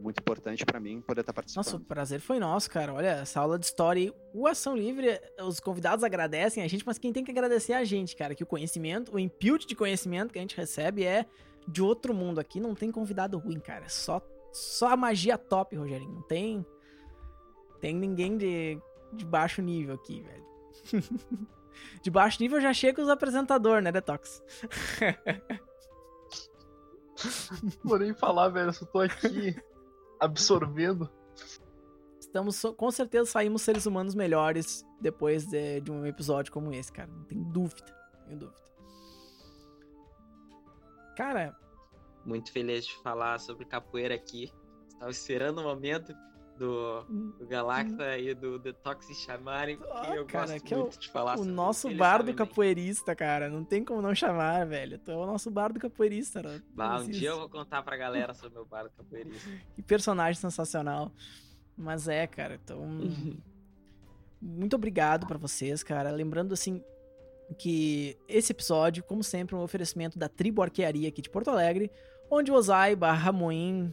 muito importante para mim poder estar participando. Nossa, o prazer foi nosso, cara. Olha, essa aula de história, o Ação Livre, os convidados agradecem a gente, mas quem tem que agradecer é a gente, cara, que o conhecimento, o input de conhecimento que a gente recebe é de outro mundo. Aqui não tem convidado ruim, cara. Só só a magia top, Rogerinho. Não tem tem ninguém de, de baixo nível aqui, velho. de baixo nível já chega os apresentadores, né, Detox? Vou nem falar, velho. Eu só tô aqui absorvendo. Estamos, com certeza, saímos seres humanos melhores depois de, de um episódio como esse, cara. Não tem dúvida. Não tenho dúvida. Cara. Muito feliz de falar sobre capoeira aqui. Estava esperando o momento do, do Galacta e do Detox chamarem, ah, eu cara, gosto muito é o, de falar O nosso bar do capoeirista, cara. Não tem como não chamar, velho. Tu é o nosso bar do capoeirista. Né? Bah, um dia eu vou contar pra galera sobre o meu bar do capoeirista. que personagem sensacional. Mas é, cara, então. muito obrigado para vocês, cara. Lembrando assim que esse episódio, como sempre, é um oferecimento da Tribo Arquearia aqui de Porto Alegre, onde o Ozai barra Moim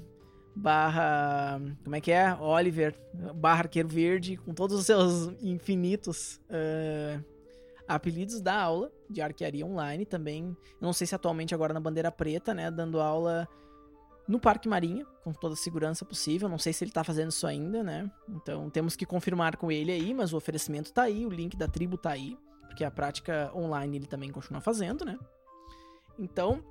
barra. Como é que é? Oliver barra Arqueiro Verde, com todos os seus infinitos uh, apelidos da aula de arquearia online também. não sei se atualmente agora na Bandeira Preta, né? Dando aula no Parque Marinha, com toda a segurança possível. Não sei se ele tá fazendo isso ainda, né? Então temos que confirmar com ele aí, mas o oferecimento tá aí, o link da tribo tá aí, porque a prática online ele também continua fazendo, né? Então,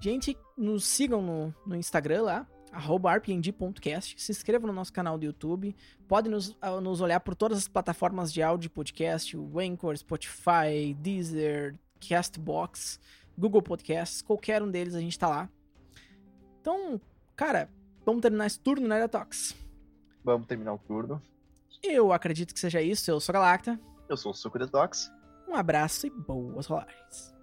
gente, nos sigam no, no Instagram lá, rpng.cast, se inscrevam no nosso canal do YouTube, podem nos, uh, nos olhar por todas as plataformas de áudio podcast, o Anchor, Spotify, Deezer, Castbox, Google Podcasts, qualquer um deles a gente tá lá. Então, cara, vamos terminar esse turno, né, Detox? Vamos terminar o turno. Eu acredito que seja isso. Eu sou Galacta. Eu sou o Suco Detox. Um abraço e boas rolagens.